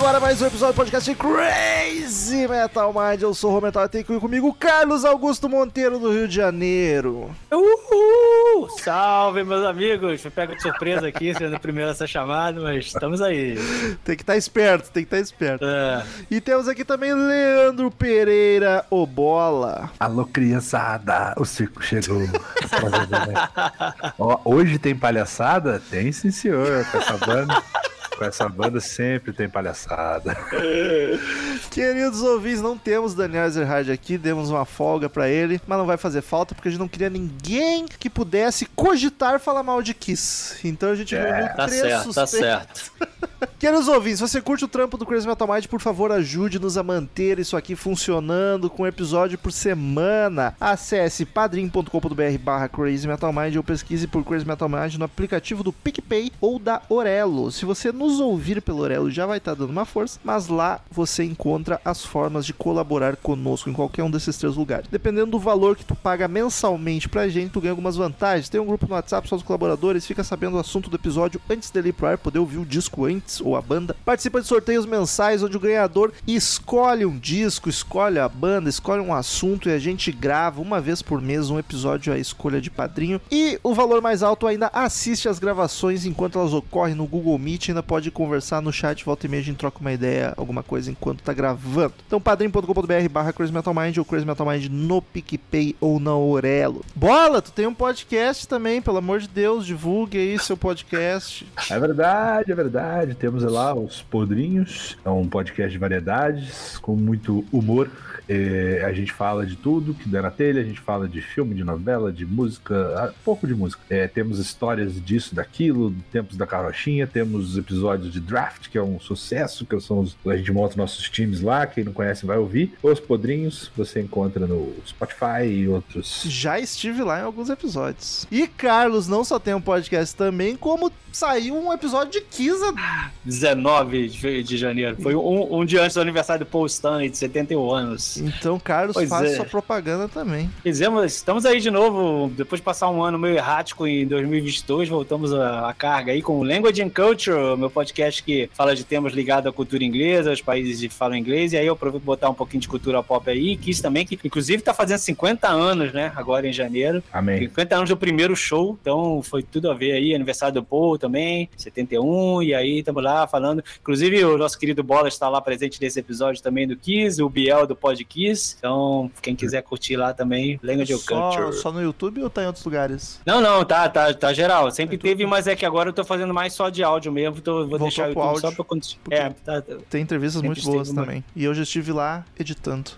agora mais um episódio do podcast Crazy Metal Mind. Eu sou o Rometal e tem comigo Carlos Augusto Monteiro do Rio de Janeiro. Uhul! Salve, meus amigos! Foi pego de surpresa aqui, sendo o primeiro a ser chamado, mas estamos aí. Tem que estar tá esperto, tem que estar tá esperto. É. E temos aqui também Leandro Pereira, o Bola. Alô, criançada, o circo chegou. Ó, hoje tem palhaçada? Tem sim, senhor, com essa banda. Com essa banda sempre tem palhaçada. Queridos ouvintes, não temos Daniel Ezerhard aqui, demos uma folga para ele, mas não vai fazer falta porque a gente não queria ninguém que pudesse cogitar falar mal de Kiss. Então a gente é, reuniu tá três certo, Tá certo. Queridos ouvintes, se você curte o trampo do Crazy Metal Mind, por favor, ajude-nos a manter isso aqui funcionando com um episódio por semana. Acesse padrim.com.br barra Crazy Metal Mind ou pesquise por Crazy Metal Mind no aplicativo do PicPay ou da Orelo. Se você nos ouvir pelo Orelo, já vai estar tá dando uma força, mas lá você encontra as formas de colaborar conosco em qualquer um desses três lugares. Dependendo do valor que tu paga mensalmente pra gente, tu ganha algumas vantagens. Tem um grupo no WhatsApp só dos colaboradores, fica sabendo o assunto do episódio antes dele ir pro ar, poder ouvir o disco antes ou a banda. Participa de sorteios mensais onde o ganhador escolhe um disco, escolhe a banda, escolhe um assunto e a gente grava uma vez por mês um episódio à escolha de padrinho. E o valor mais alto ainda assiste as gravações enquanto elas ocorrem no Google Meet, ainda pode conversar no chat, volta e meia a gente troca uma ideia, alguma coisa enquanto tá gravando. Então padrim.com.br barra ou Crazy Metal Mind no PicPay ou na Orelo. Bola, tu tem um podcast também, pelo amor de Deus, divulgue aí seu podcast. É verdade, é verdade. Temos lá os Podrinhos, é um podcast de variedades, com muito humor é, a gente fala de tudo que dá na telha, a gente fala de filme, de novela, de música, ah, pouco de música. É, temos histórias disso, daquilo, tempos da carochinha, temos episódios de draft, que é um sucesso, que são os, a gente monta nossos times lá, quem não conhece vai ouvir. Os Podrinhos você encontra no Spotify e outros. Já estive lá em alguns episódios. E Carlos não só tem um podcast também, como saiu um episódio de Kisa. 19 de janeiro. Foi um, um dia antes do aniversário do Paul Stanley, de 71 anos. Então, Carlos, pois faz é. sua propaganda também. Fizemos, estamos aí de novo, depois de passar um ano meio errático em 2022, voltamos à carga aí com o Language and Culture, meu podcast que fala de temas ligados à cultura inglesa, aos países que falam inglês, e aí eu aproveito botar um pouquinho de cultura pop aí, Kiss também, que inclusive tá fazendo 50 anos, né, agora em janeiro. Amém. 50 anos do primeiro show, então foi tudo a ver aí, aniversário do Paul também, 71, e aí estamos lá falando, inclusive o nosso querido Bola está lá presente nesse episódio também do Kiss, o Biel do podcast Kiss. Então, quem quiser curtir lá também, Language of Culture. Só no YouTube ou tá em outros lugares? Não, não, tá, tá, tá geral. Sempre é teve, mas é que agora eu tô fazendo mais só de áudio mesmo. Tô, vou Voltou deixar o YouTube áudio, só pra quando. É, tá, tá, Tem entrevistas muito boas também. E eu já estive lá editando.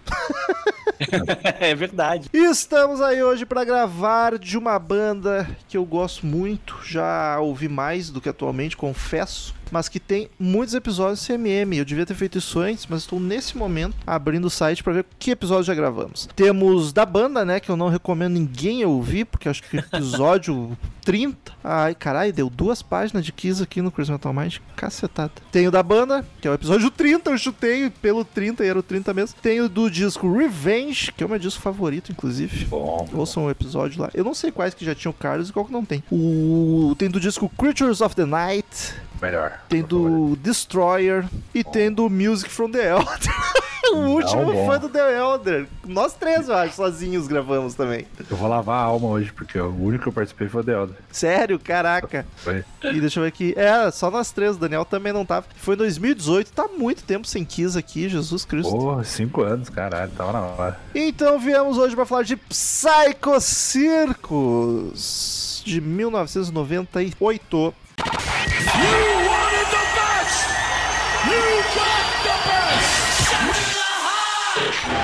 é verdade. E estamos aí hoje para gravar de uma banda que eu gosto muito, já ouvi mais do que atualmente, confesso mas que tem muitos episódios CMM. Eu devia ter feito isso antes, mas estou nesse momento abrindo o site para ver que episódio já gravamos. Temos da banda, né, que eu não recomendo ninguém ouvir, porque acho que episódio 30. Ai, caralho, deu duas páginas de Kiss aqui no Chris Metal Mind. Cacetada. Tem o da banda, que é o episódio 30, eu chutei pelo 30 e era o 30 mesmo. Tem o do disco Revenge, que é o meu disco favorito, inclusive. Bom. Ouçam o episódio lá. Eu não sei quais que já tinham o Carlos e qual que não tem. O... Tem do disco Creatures of the Night. Melhor. Tem do Destroyer e tem do Music from the Elder. o último Não, foi do The Elder. Nós três, eu acho, sozinhos gravamos também. Eu vou lavar a alma hoje, porque o único que eu participei foi o The Elder. Sério? Caraca. Foi. E deixa eu ver aqui. É, só nós três. O Daniel também não tava. Foi em 2018. Tá muito tempo sem Kiss aqui, Jesus Cristo. Porra, cinco anos, caralho. Tava na hora. Então viemos hoje pra falar de Psycho Circus de 1998.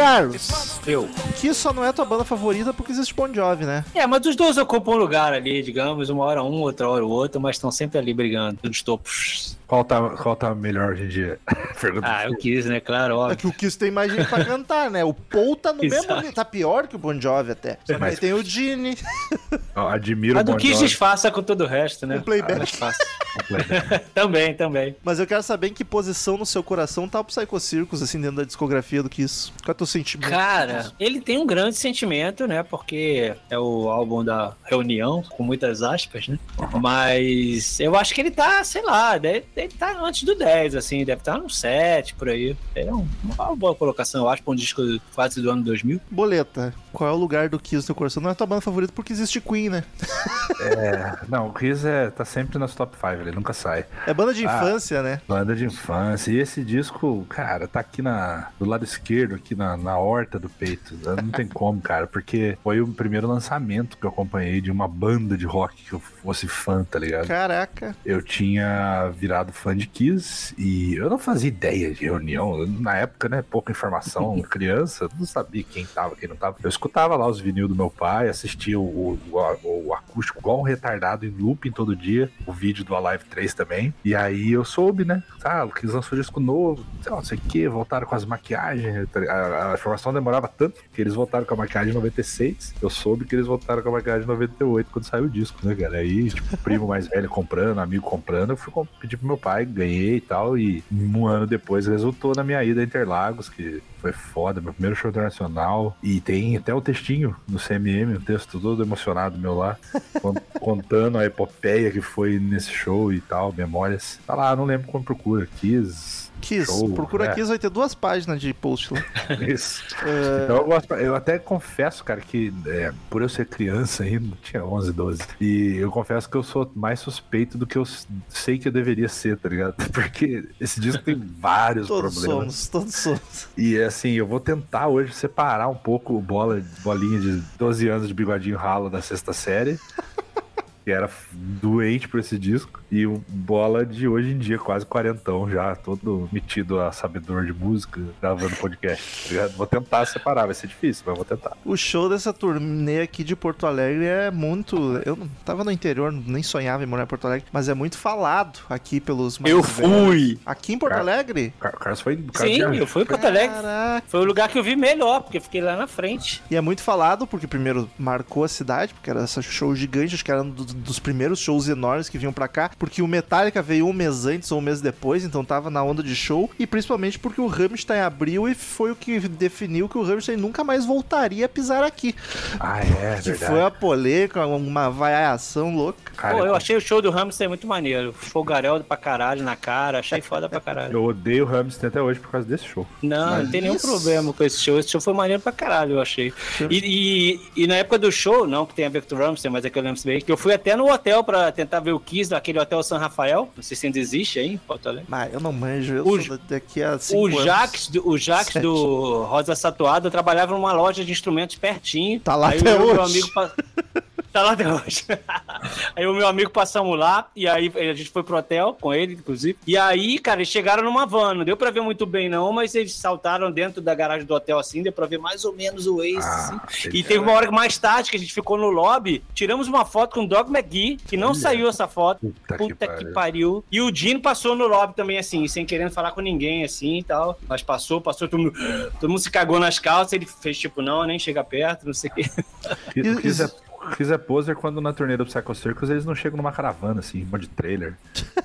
Carlos, Eu. Que só não é tua banda favorita porque existe Bon Jovi, né? É, mas os dois ocupam um lugar ali, digamos, uma hora um, outra hora o outro, mas estão sempre ali brigando, nos topos. Qual tá, qual tá melhor hoje em dia? Pergunta. Ah, eu quis, né? Claro, É óbvio. que o Kiss tem mais gente pra cantar, né? O Paul tá no mesmo nível, tá pior que o Bon Jovi até. Só que Mas- aí tem o Gene, admiro A o do Bon Kiss Jovi. disfarça com todo o resto, né? O playback. Ah, mais fácil. também, também. mas eu quero saber em que posição no seu coração tá o Psycho Circus, assim, dentro da discografia do Kiss. Qual é o teu sentimento? Cara, ele tem um grande sentimento, né? Porque é o álbum da reunião, com muitas aspas, né? Mas eu acho que ele tá, sei lá, deve, ele tá antes do 10, assim, deve estar no 7, por aí. É um- uma boa colocação, eu acho, pra um disco quase do ano 2000. Boleta, qual é o lugar do Kiss no teu coração? Não é tua banda favorita porque existe Queen, né? É, não, o Chris é, tá sempre nas top 5, ele nunca sai. É banda de Ah. infância, né? Banda de infância. E esse disco, cara, tá aqui na, do lado esquerdo, aqui na, na horta do peito. Não tem como, cara, porque foi o primeiro lançamento que eu acompanhei de uma banda de rock que eu fosse fã, tá ligado? Caraca. Eu tinha virado fã de Kiss e eu não fazia ideia de reunião. Na época, né, pouca informação, criança, não sabia quem tava, quem não tava. Eu escutava lá os vinil do meu pai, assistia o, o, o acústico igual um retardado em looping todo dia, o vídeo do Alive 3 também. E aí eu soube, né, ah, o Kiss lançou disco novo, não sei o que, voltaram com as maquiagens. A, a informação demorava tanto que eles voltaram com a maquiagem em 96. Eu soube que eles voltaram com a maquiagem em 98 quando saiu o disco, né, cara? Aí, tipo, primo mais velho comprando, amigo comprando, eu fui pedir pro meu pai, ganhei e tal. E um ano depois resultou na minha ida a Interlagos, que foi foda, meu primeiro show internacional. E tem até o textinho no CMM, um texto todo emocionado meu lá, con- contando a epopeia que foi nesse show e tal, memórias. Tá lá, não lembro como procura. Kiss. Kiss, Show, procura é. Kiss, vai ter duas páginas de post lá. Isso. É, Então eu, gosto, eu até confesso, cara, que é, por eu ser criança ainda, tinha 11, 12, e eu confesso que eu sou mais suspeito do que eu sei que eu deveria ser, tá ligado? Porque esse disco tem vários todos problemas. somos, todos somos. E assim, eu vou tentar hoje separar um pouco o bola, bolinha de 12 anos de bigodinho ralo da sexta série. Que era doente por esse disco. E o bola de hoje em dia, quase quarentão já, todo metido a sabedor de música, gravando podcast. tá ligado? Vou tentar separar, vai ser difícil, mas vou tentar. O show dessa turnê aqui de Porto Alegre é muito. Eu não tava no interior, nem sonhava em morar em Porto Alegre, mas é muito falado aqui pelos mais Eu velhos. fui! Aqui em Porto Cara, Alegre? O Car- Carlos foi. Carlos Sim, eu fui pra Porto Alegre. Caraca. Foi o lugar que eu vi melhor, porque eu fiquei lá na frente. E é muito falado, porque primeiro marcou a cidade, porque era esse show gigante, acho que era um do- dos primeiros shows enormes que vinham pra cá, porque o Metallica veio um mês antes ou um mês depois, então tava na onda de show, e principalmente porque o Rammstein abriu e foi o que definiu que o Rammstein nunca mais voltaria a pisar aqui. Ah, é, Que verdade. foi a polêmica, uma vaiação louca. Cara, Pô, eu achei o show do Hamster muito maneiro. Fogarel pra caralho na cara, achei foda pra caralho. eu odeio o Hamilton até hoje por causa desse show. Não, Mas não tem nenhum isso- problema com esse show. Esse show foi maneiro pra caralho, eu achei. E, e, e na época do show, não que tenha a ver com o Ramsey, mas é que eu lembro bem, que eu fui até no hotel pra tentar ver o Kiss, aquele hotel San Rafael. Não sei se ainda existe aí em Porto Alegre. Mas eu não manjo, eu O- sou da- daqui a cinco O anos. Jax, do, o Jax Sete. do Rosa Satuada trabalhava numa loja de instrumentos pertinho. Tá lá aí até eu e o meu hoje. amigo Tá lá até hoje. aí o meu amigo passamos lá, e aí a gente foi pro hotel com ele, inclusive. E aí, cara, eles chegaram numa van. Não deu pra ver muito bem, não, mas eles saltaram dentro da garagem do hotel assim, deu pra ver mais ou menos o assim. Ah, E teve uma hora mais tarde que a gente ficou no lobby, tiramos uma foto com o Dog McGee, que não Olha. saiu essa foto. Puta, Puta que que, pariu. E o Dino passou no lobby também, assim, sem querendo falar com ninguém, assim e tal. Mas passou, passou, todo mundo, todo mundo se cagou nas calças. Ele fez tipo, não, nem chega perto, não sei o quê. Isso- é, é poser quando na turnê do Psycho Circus eles não chegam numa caravana, assim, uma de trailer.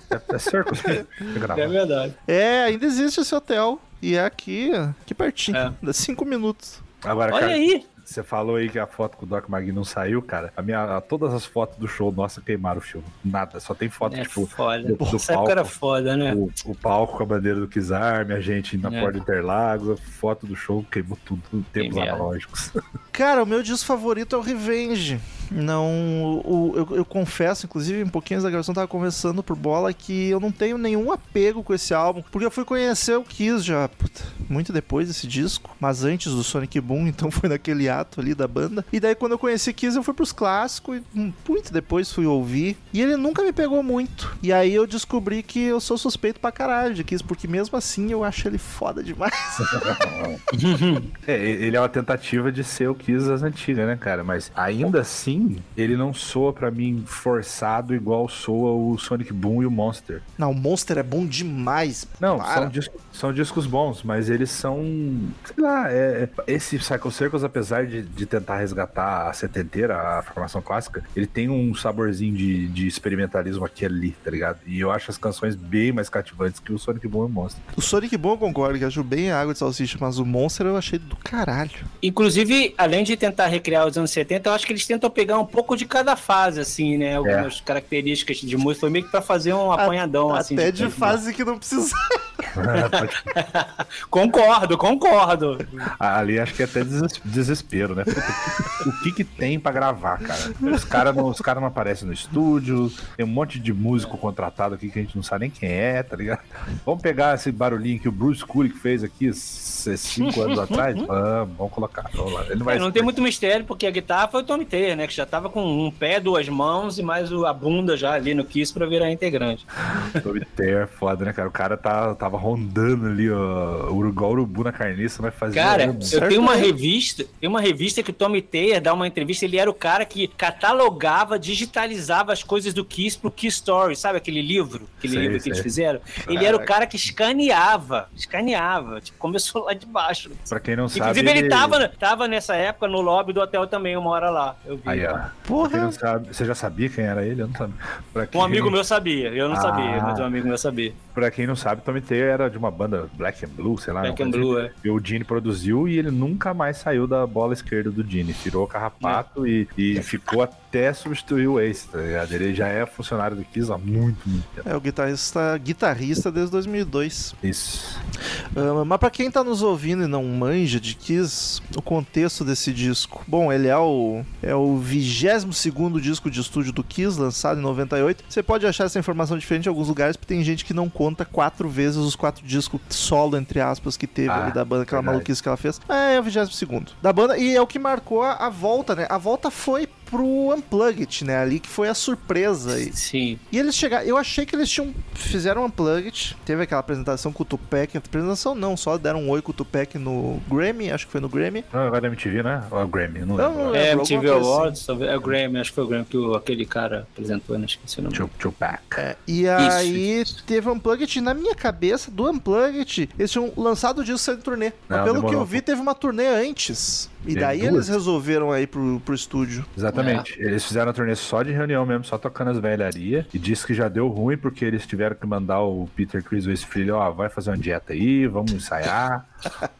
É, é circus que na É verdade. É, ainda existe esse hotel. E é aqui, aqui pertinho. É. Dá cinco minutos. Agora, Olha cara, aí. Você falou aí que a foto com o Doc Magui não saiu, cara. A minha, todas as fotos do show, nossa, queimaram o filme. Nada, só tem foto, É tipo, foda. do, do Essa época era palco. foda, né? O, o palco com a bandeira do Kizar, minha gente na É. porta de Interlagos, foto do show queimou tudo, tempos merda. analógicos. Cara, o meu disco favorito é o Revenge. Não, o, eu, eu confesso, inclusive, um pouquinho antes da gravação, eu tava conversando por bola que eu não tenho nenhum apego com esse álbum, porque eu fui conhecer o Kiss já, puta, muito depois desse disco, mas antes do Sonic Boom, então foi naquele ato ali da banda. E daí quando eu conheci Kiss, eu fui pros clássicos e muito depois fui ouvir. E ele nunca me pegou muito. E aí eu descobri que eu sou suspeito pra caralho de Kiss, porque mesmo assim eu acho ele foda demais. É, ele é uma tentativa de ser o Kiss das antigas, né, cara? Mas ainda assim, ele não soa pra mim forçado igual soa o Sonic Boom e o Monster. Não, o Monster é bom demais. Não, Para. são discos, são discos bons, mas eles são. Sei lá, é, é- esse Cycle Circles, apesar de, de tentar resgatar a setenteira, a formação clássica, ele tem um saborzinho de, de experimentalismo aqui e ali, tá ligado? E eu acho as canções bem mais cativantes que o Sonic Boom e o Monster. O Sonic Boom eu concordo, que acho bem água de salsicha, mas o Monster eu achei do caralho. Inclusive, além de tentar recriar os anos 70, eu acho que eles tentam pegar um pouco de cada fase, assim, né? Algumas características de música. Foi meio que pra fazer um apanhadão, assim. Até de coisa. fase que não precisa. Concordo, concordo. Ali acho que é até deses- desespero, né? O que que tem pra gravar, cara? Os caras não, os cara não aparecem no estúdio, tem um monte de músico contratado aqui que a gente não sabe nem quem é, tá ligado? Vamos pegar esse barulhinho que o Bruce Kulick fez aqui cinco anos atrás? Vamos, vamos colocar. Vamos lá. Ele não vai É, não tem muito mistério, porque a guitarra foi o Tommy Taylor, né? Que já tava com um pé, duas mãos e mais a bunda já ali no Kiss pra virar integrante. Tommy Taylor é foda, né, cara? O cara tá, tava rondando ali, ó, uru- igual urubu na carniça, vai fazer. Cara, eu tenho uma revista, tem uma revista que o Tommy Taylor dá uma entrevista, ele era o cara que catalogava, digitalizava as coisas do Kiss pro Kiss Story, sabe aquele livro, aquele Sei, livro que sei. eles fizeram? Ele era o Caraca. cara que escaneava, escaneava, tipo, começou lá de baixo. Pra quem não sabe. Inclusive ele tava, tava nessa época no lobby do hotel também, uma hora lá, eu vi. Aí, ó. Porra. não sabe, você já sabia quem era ele? Eu não sabia. Pra quem, Um amigo meu sabia, eu não Ah. sabia, mas um amigo meu sabia. Pra quem não sabe, Tommy Taylor era de uma banda Black and Blue, sei lá. Black and Blue, é. E o Gene produziu e ele nunca mais saiu da bola esquerda do Gene. Tirou o carrapato e, e ficou até substituir o Ace, tá ligado? Ele já é funcionário do Kiss há muito, muito tempo. É o guitarrista, guitarrista desde 2002. Isso. Ah, mas pra quem tá nos ouvindo e não manja de Kiss, o contexto desse disco. Bom, ele é o é o 22º disco de estúdio do Kiss, lançado em 98. Você pode achar essa informação diferente em alguns lugares, porque tem gente que não conta quatro vezes os quatro discos solo, entre aspas, que teve Ah, ali da banda, aquela verdade. maluquice que ela fez. É, é o 22º da banda, e é o que marcou a, a volta, né? A volta foi pro Unplugged, né? Ali que foi a surpresa. E, Sim. e eles chegaram. Eu achei que eles tinham. Fizeram um Unplugged. Teve aquela apresentação com o Tupac. Apresentação não, só deram um oi com o Tupac no Grammy. Acho que foi no Grammy. Não, agora da MTV, né? Ou é o Grammy, não Não, lembro. não. É, lembro, MTV Awards, talvez- é o Grammy, acho que foi o Grammy que o- aquele cara apresentou, não esqueci o nome. Tupac. É, e aí teve um Unplugged. E na minha cabeça, do Unplugged, eles tinham lançado o disco sem turnê. Mas Não, pelo que demorou eu vi, teve uma turnê antes. E Teve daí duas? eles resolveram aí pro, pro estúdio. Exatamente. Eles fizeram a turnê só de reunião mesmo, só tocando as velharias. E disse que já deu ruim porque eles tiveram que mandar o Peter Chris, o filho, ó, vai fazer uma dieta aí, vamos ensaiar.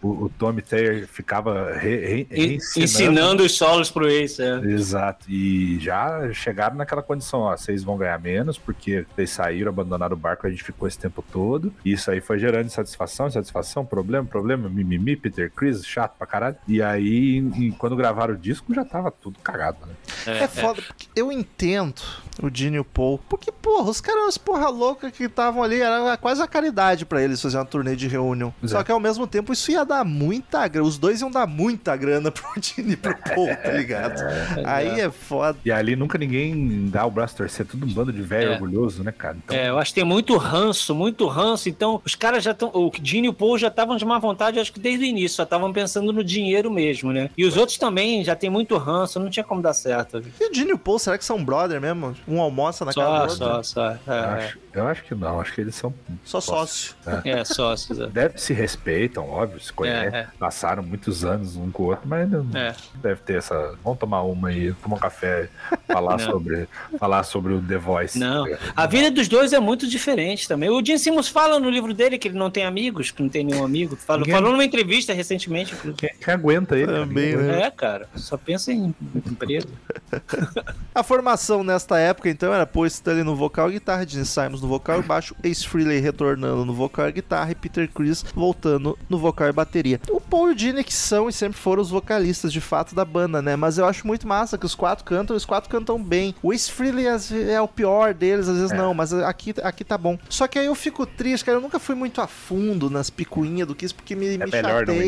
O, o Tommy Taylor ficava re, re. Ensinando os solos pro Ace, é. Exato. E já chegaram naquela condição, ó, vocês vão ganhar menos porque vocês saíram, abandonaram o barco, a gente ficou esse tempo todo. E isso aí foi gerando insatisfação, insatisfação, problema, problema, mimimi, Peter Chris, chato pra caralho. E aí, e quando gravaram o disco, já tava tudo cagado, né? É, foda, porque eu entendo o Gene e o Paul. Porque, porra, os caras, as porra louca que estavam ali, era quase a caridade pra eles fazer uma turnê de reunião. Só Exato. que ao mesmo tempo isso ia dar muita grana. Os dois iam dar muita grana pro Gene e pro Paul, tá ligado? Aí é foda. E ali nunca ninguém dá o braço torcer, tudo um bando de velho É. orgulhoso, né, cara? Então, É, eu acho que tem muito ranço, muito ranço. Então, os caras já estão. O Gene e o Paul já estavam de má vontade, acho que desde o início, só estavam pensando no dinheiro mesmo, né? E os outros também já tem muito ranço, não tinha como dar certo. E o Gene e o Paul, será que são brother mesmo? Um almoça na Só, casa do só, outro? só. eu, É, acho, eu acho que não, acho que eles são. Só sócio. é, é sócios. é. Deve se respeitam, óbvio, se conhecem. É, é. Passaram muitos anos um com o outro, mas não É. deve ter essa. Vamos tomar uma aí, tomar um café, falar, sobre, falar sobre o The Voice. Não. ligado? A vida dos dois é muito diferente também. O Gene Simmons fala no livro dele que ele não tem amigos, que não tem nenhum amigo. Falou, Ninguém- falou numa entrevista recentemente. Quem, quem aguenta ele? Também, né? É, cara, só pensa em emprego. A formação nesta época, então, era Paul Stanley no vocal e guitarra, Gene Simons no vocal e baixo, Ace Frehley retornando no vocal e guitarra e Peter Chris voltando no vocal e bateria. O Paul e o Gene que são e sempre foram os vocalistas, de fato, da banda, né? Mas eu acho muito massa que os quatro cantam os quatro cantam bem. O Ace Frehley vezes, é o pior deles, às vezes É. não, mas aqui, aqui tá bom. Só que aí eu fico triste, cara, eu nunca fui muito a fundo nas picuinhas do Kiss, porque me, me não ir.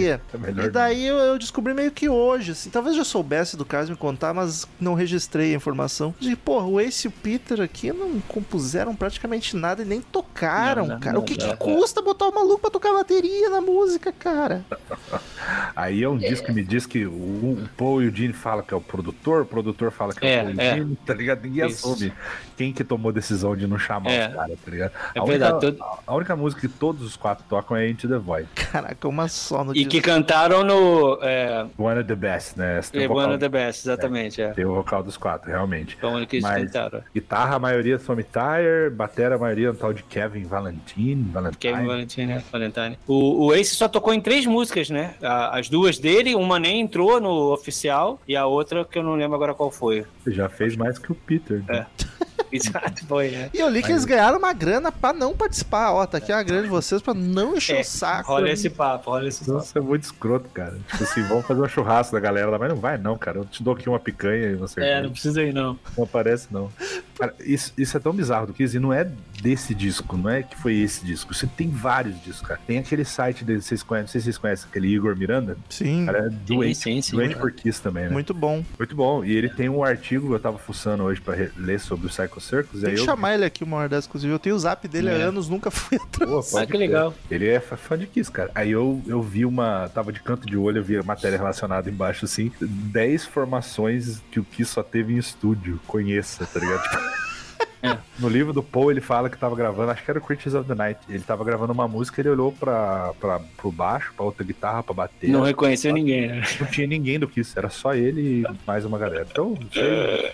chateia. É E daí eu, eu descobri meio que hoje, assim, talvez eu já soubesse do caso me contar, mas não registrei a informação. De, porra, o Ace e o Peter aqui não compuseram praticamente nada e nem tocaram, Não, não, cara. não, o que, que é. custa botar o maluco pra tocar bateria na música, cara? Aí é um disco que me diz que o, o Paul e o Gene falam que é o produtor, o produtor fala que é, É, o Paul e é. o Gene, tá ligado? Ninguém Isso. assume quem que tomou a decisão de não chamar É. os caras, tá ligado? É a, verdade, única, todo- a única música que todos os quatro tocam é Into the Void. Caraca, uma só no E disco. que cantaram no é, One of the Best, né? Essa tem, o One vocal, of the Best, exatamente. É. tem o vocal dos quatro, realmente. Foi a única que eles cantaram. Guitarra, a maioria Tommy Tyre, batera, a maioria é um tal de Kevin Valentine. Valentine. Kevin Valentine, né? Valentine. O, o Ace só tocou em três músicas, né? As duas dele, uma nem entrou no oficial e a outra que eu não lembro agora qual foi. Já fez mais que o Peter. né? É. Exato, foi, é. E eu li que eles ganharam uma grana pra não participar. Ó, tá aqui a grana de vocês pra não encher É, o saco. Rola esse papo, rola esse papo. Nossa, é muito escroto, cara. Tipo assim, vamos fazer um churrasco da galera lá, mas não vai não, cara. Eu te dou aqui uma picanha e uma É, não precisa ir, não. Não aparece, não. Cara, isso, isso é tão bizarro do Kiss, e não é desse disco, não é que foi esse disco. Você tem vários discos, cara. Tem aquele site dele, vocês conhecem, não sei se vocês conhecem, aquele Igor Miranda. Sim, Cara, é doente, sim, sim. doente por Kiss também, né? Muito... muito bom. bom. E ele tem um artigo, eu tava fuçando hoje pra ler sobre o Psycho Circus, Tem que eu... chamar ele aqui uma hora dessa, inclusive. Eu tenho o zap dele há É. anos, nunca fui atrás. Pô, Ah, que legal. Ele é fã fã de Kiss, cara. Aí eu, eu vi uma. Tava de canto de olho, eu vi a matéria relacionada embaixo, assim. 10 formações que o Kiss só teve em estúdio. Conheça, tá ligado? É. No livro do Paul, ele fala que tava gravando, acho que era o Critics of the Night. Ele tava gravando uma música, ele olhou pra, pra, pro baixo, pra outra guitarra, pra bater. Não reconheceu ninguém, né? Não tinha ninguém do Kiss, era só ele e mais uma galera. Então, isso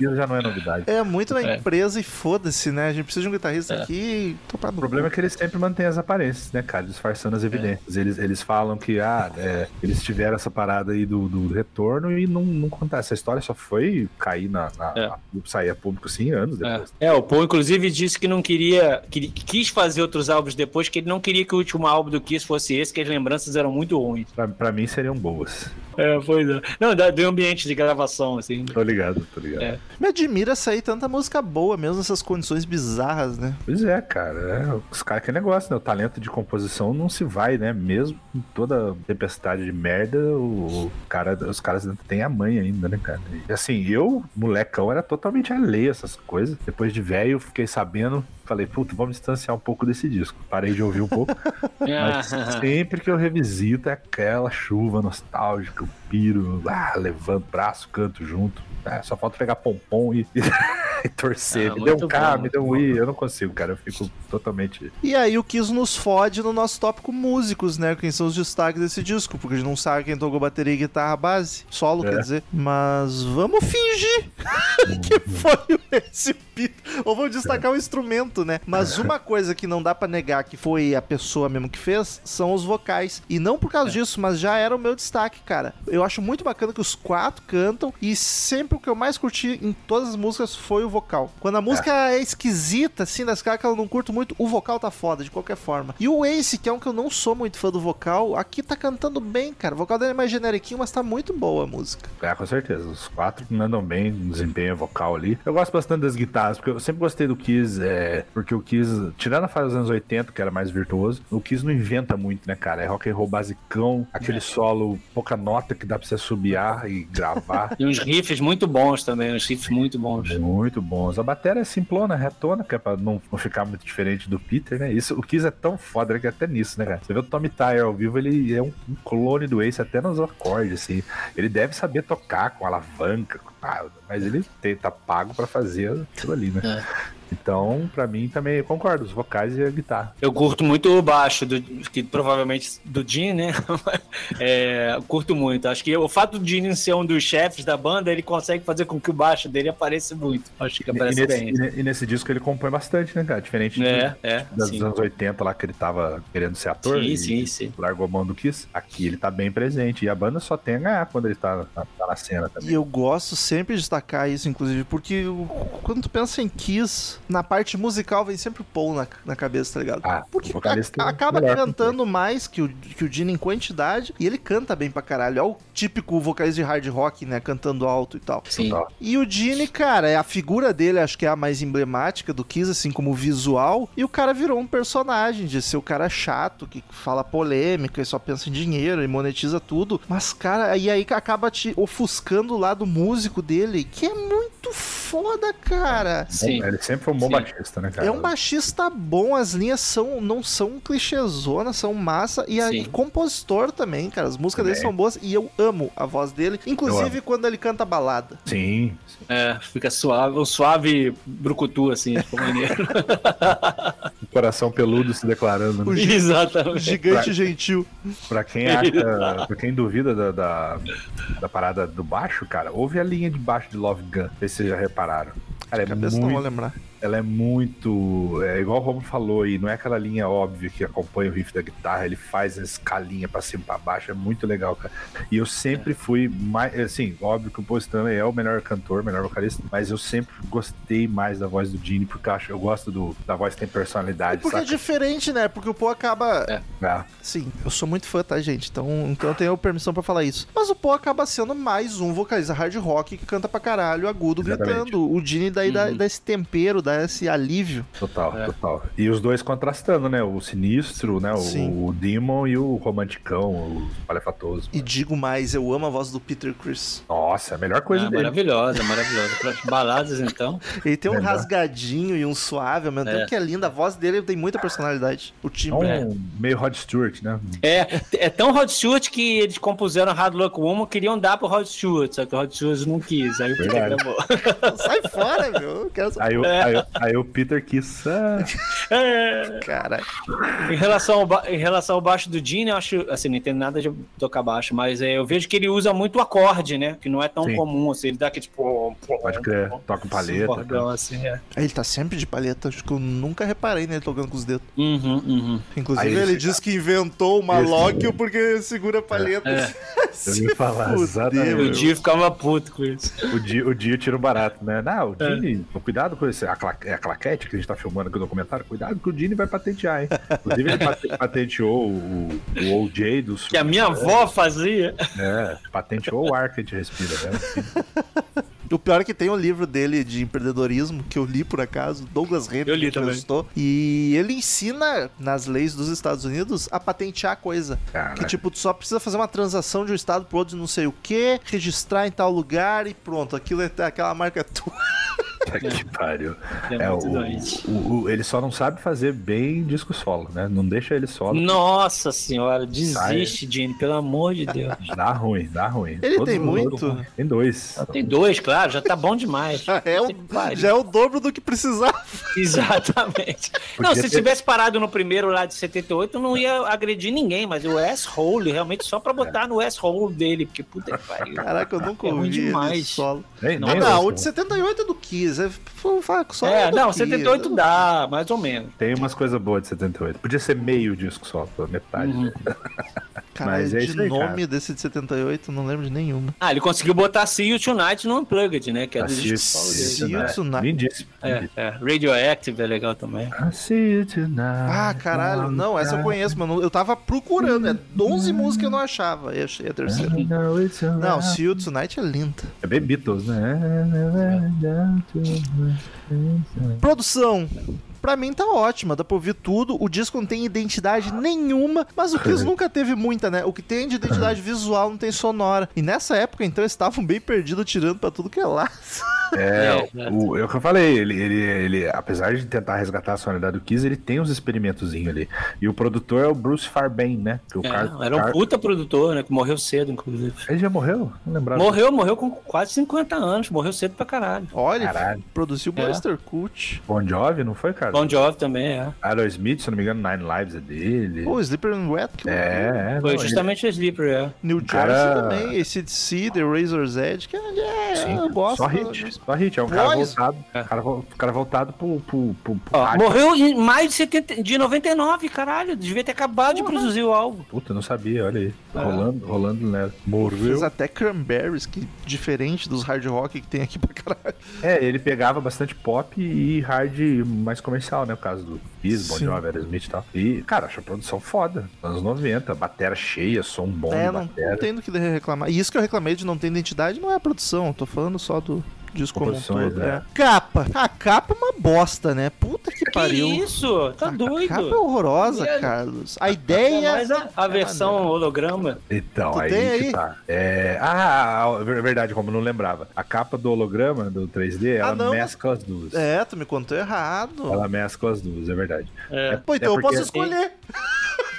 isso já não é novidade. É muito na É. empresa e foda-se, né? A gente precisa de um guitarrista aqui e topar O problema é que eles sempre mantêm as aparências, né, cara? Disfarçando as evidências. Eles, eles falam que, ah, é, eles tiveram essa parada aí do, do retorno e não, não contar. Essa história só foi cair na. na É. a- sair a público, sim, anos É. depois. É, o Paul, inclusive, disse que não queria. Que quis fazer outros álbuns depois, que ele não queria que o último álbum do Kiss fosse esse, que as lembranças eram muito ruins. Pra, pra mim seriam boas. É, pois é. Não, da- do ambiente de gravação, assim. Tô ligado, tô ligado. É. Me admira sair tanta música boa, mesmo nessas condições bizarras, né? Pois é, cara. é, os caras que negócio, né? O talento de composição não se vai, né? Mesmo com toda tempestade de merda, o, o cara, os caras ainda têm a mãe ainda, né, cara? E assim, eu, molecão, era totalmente alheio a essas coisas. Depois de velho, fiquei sabendo. Falei, puta, vamos distanciar um pouco desse disco. Parei de ouvir um pouco. Mas sempre que eu revisito é aquela chuva nostálgica, eu piro, ah, levanto braço, canto junto. Ah, só falta pegar pompom e, e torcer. Ah, me deu um K, bom, me deu um I. Eu não consigo, cara. Eu fico totalmente. E aí o Kiss nos fode no nosso tópico músicos, né? Quem são os destaques desse disco, porque a gente não sabe quem tocou bateria e guitarra base, solo, É. quer dizer. Mas vamos fingir que foi esse Peter. Ou vamos destacar o instrumento, né? Mas uma coisa que não dá pra negar que foi a pessoa mesmo que fez são os vocais. E não por causa disso, mas já era o meu destaque, cara. Eu acho muito bacana que os quatro cantam e sempre o que eu mais curti em todas as músicas foi o vocal. Quando a música é, esquisita, assim, das caras que eu não curto muito, o vocal tá foda, de qualquer forma. E o Ace, que é um que eu não sou muito fã do vocal, aqui tá cantando bem, cara. O vocal dele é mais generiquinho, mas tá muito boa a música. É, com certeza. Os quatro andam bem desempenho vocal ali. Eu gosto bastante das guitarras, porque eu sempre gostei do Kiss, é, porque o Kiss, tirando a fase dos anos 80, que era mais virtuoso, o Kiss não inventa muito, né, cara? É rock and roll basicão, aquele solo, pouca nota que dá pra você subiar e gravar. E uns riffs muito bons também, uns riffs muito bons. Muito bons. A bateria é simplona, retona, que é pra não, não ficar muito diferente do Peter, né? Isso, o Kiss é tão foda né, que até nisso, né, cara? Você vê o Tommy Tyre ao vivo, ele é um, um clone do Ace, até nos acordes, assim. Ele deve saber tocar com alavanca, com mas ele tem, tá pago pra fazer aquilo ali, né? É. Então, pra mim também, eu concordo, os vocais e a guitarra. Eu curto muito o baixo, do, que provavelmente do Gene, né? É, eu curto muito. Acho que o fato do Gene ser um dos chefes da banda, ele consegue fazer com que o baixo dele apareça muito. Acho que E, aparece nesse, bem. e ne- e nesse disco ele compõe bastante, né, cara? Diferente de- É, é. das sim. anos 80 lá que ele tava querendo ser ator. Sim, e sim, sim. Largou a mão do Kiss. Aqui ele tá bem presente. E a banda só tem a ganhar quando ele tá na, tá na cena também. E eu gosto sempre de destacar isso, inclusive, porque quando tu pensa em Kiss, na parte musical vem sempre o Paul na, na cabeça, tá ligado? Ah, porque o vocalista a- acaba melhor cantando mais que o, que o Gene em quantidade e ele canta bem pra caralho. É o típico vocalista de hard rock, né? Cantando alto e tal. Sim. E o Gene, cara, é a figura dele, acho que é a mais emblemática do Kiss, assim como visual. E o cara virou um personagem de ser o cara chato, que fala polêmica e só pensa em dinheiro e monetiza tudo. Mas, cara, e aí que acaba te ofuscando o lado músico dele, que é muito foda, cara. Sim. Ele sempre foi um bom Sim. baixista, né, cara? É um baixista bom, as linhas são não são clichêzonas, são massa. E aí, compositor também, cara. As músicas dele Também. são boas e eu amo a voz dele. Inclusive quando ele canta balada. Sim. É, fica suave, um suave brucutu, assim, ficou maneiro. O coração peludo se declarando. O Né? Exatamente. Gigante gentil. Pra quem acha, pra quem duvida da, da, da parada do baixo, cara, ouve a linha de baixo de Love Gun. Não sei se vocês já repararam. Cara, é Cabeça não vou muito, lembrar. Ela é muito. É igual o Romulo falou aí, não é aquela linha óbvia que acompanha o riff da guitarra, ele faz a escalinha pra cima e pra baixo, é muito legal, cara. E eu sempre fui mais. Assim, óbvio que o Paul Stanley é o melhor cantor, o melhor vocalista, mas eu sempre gostei mais da voz do Gene, porque eu, acho, eu gosto do, da voz que tem personalidade, Porque é saca? diferente, né? Porque o Poe acaba. É. É. Sim, eu sou muito fã, tá, gente? Então, então eu tenho permissão pra falar isso. Mas o Poe acaba sendo mais um vocalista hard rock que canta pra caralho, agudo, Exatamente. gritando. O Gene daí dá, Uhum. dá esse tempero, dá esse alívio. Total, É. total. E os dois contrastando, né? O sinistro, né? Sim. O, o Demon e o romanticão, o palefatoso. E digo mais, eu amo a voz do Peter Chris. Nossa, a melhor coisa Ah, dele. maravilhosa, maravilhosa. Para as baladas, então. Ele tem um rasgadinho e um suave, ao mesmo É. tempo que é linda. A voz dele tem muita personalidade. O É timbre. um meio Rod Stewart, né? É, é tão Rod Stewart que eles compuseram Hard Luck Woman, queriam dar pro Rod Stewart, só que o Rod Stewart não quis. Aí o Peter gravou. Sai fora, meu. Eu quero essa... Aí, o- aí, o- aí o Peter quis. ah, É. Cara, Em relação, ao em relação ao baixo do Gene, eu acho, assim, não entendo nada de tocar baixo, mas é, eu vejo que ele usa muito o acorde, né? Que não é tão Sim. comum, assim, ele dá aquele tipo... pode crer, toca um paleta. Cordão, assim, é. ele tá sempre de palheta. Acho que eu nunca reparei nele tocando com os dedos. Uhum, uhum. Inclusive, Aí ele esse- diz que inventou o Malóquio porque segura a palheta. É. Eu ia falar, exatamente. O Dio ficava puto com isso. O Dio, o Dio tira o barato, né? Não, É. o Dini, cuidado com esse. A, cla- é a claquete que a gente tá filmando aqui no documentário, cuidado que o Dini vai patentear, hein? Inclusive, ele pate- patenteou o, o OJ do Que a minha avó fazia. É, patenteou o ar que a gente respira, né? O pior é que tem um livro dele de empreendedorismo, que eu li por acaso, Douglas Henry, Eu li que também. entrevistou, E ele ensina nas leis dos Estados Unidos a patentear coisa. Cara, Que tipo, tu só precisa fazer uma transação de um estado pro outro de não sei o que, registrar em tal lugar e pronto. Aquilo é aquela marca é tua. que pariu. É É, muito o, doente. o- o- ele só não sabe fazer bem disco solo, né? Não deixa ele solo. Nossa senhora, desiste, Gene, pelo amor de Deus. Dá ruim, dá ruim. Ele Todo tem muito. Tem dois. Tem dois, claro, já tá bom demais. É o, já é o dobro do que precisava. Exatamente. Não, Podia se ter- tivesse parado no primeiro lá de 78, eu não ia agredir ninguém, mas o asshole, realmente só pra botar no asshole dele, porque puta que pariu. Caraca, eu nunca É ruim ouvi ele demais. solo. Nem, Não, nem Não, o de 78 é do Kiss. É, foi um faco só. É, do não, Kiss. 78 dá, mais ou menos. Tem umas coisas boas de 78. Podia ser meio disco solo, pela metade. Uhum. né? Cara, Mas é de nome cara. desse de 78, não lembro de nenhuma. Ah, ele conseguiu botar See You Tonight no Unplugged, né? Que é do disco né? Tonight. Lindíssimo. É, é. Radioactive é legal também. I see you tonight. Ah, caralho, não, essa eu conheço, mano. Eu tava procurando, é 11 músicas que eu não achava. Eu achei a terceira. Não. See You Tonight é linda. É bem Beatles, né? Produção. Pra mim tá ótima, dá pra ouvir tudo. O disco não tem identidade nenhuma, mas o Kiss nunca teve muita, né? O que tem de identidade visual não tem sonora. E nessa época, então, eles estavam bem perdidos, tirando pra tudo que é lá. É, É, o, é o que eu falei, ele, ele, ele, apesar de tentar resgatar a sonoridade do Kiss, ele tem uns experimentozinhos ali. E o produtor é o Bruce Fairbairn, né? Que o É, cara, era um cara- puta produtor, né? Que morreu cedo, inclusive. Ele já morreu? Não lembrava. Morreu, morreu com quase 50 anos, morreu cedo pra caralho. Olha, Caralho. produziu É. Buster Cult. Bon Jovi, não foi, cara? Bon Jovi também, é. Aerosmith, se eu não me engano, Nine Lives é dele. Pô, Sleeper and Wet, que É, é. Foi não, justamente o Sleeper, é. New Jersey cara- também, ACDC, The Razor's Edge, que é, ele- Sim, eu gosto. só hit, só hit. É um cara voltado, É. cara, cara voltado pro, pro, pro, pro Ó, morreu em maio de, 70, de 99, caralho. Devia ter acabado de produzir o álbum. Puta, não sabia, olha aí. É. Rolando, rolando, né? Morreu. Fez até Cranberries, que diferente dos hard rock que tem aqui pra caralho. É, ele pegava bastante pop e hard mais comercial, né? O caso do Kiss, Bon. Jovi, Aerosmith e tal. E, cara, acho a produção foda. Anos 90, batera cheia, som bom É, não, não tem do que reclamar. E isso que eu reclamei de não ter identidade não é a produção, eu tô falando só do disco como um todo. é. é. Capa. A capa é uma bosta, né? Puta que, Que pariu. isso? Tá A doido. capa é horrorosa. Carlos. A É ideia. mais a, a versão holograma. Então, Tu aí, que aí? tá. É... Ah, é verdade, como eu não lembrava. A capa do holograma, do 3D, ela Ah, não. mescla as duas. É, tu me contou errado. Ela mescla as duas, é verdade. É. Pô, então É eu posso escolher. Tem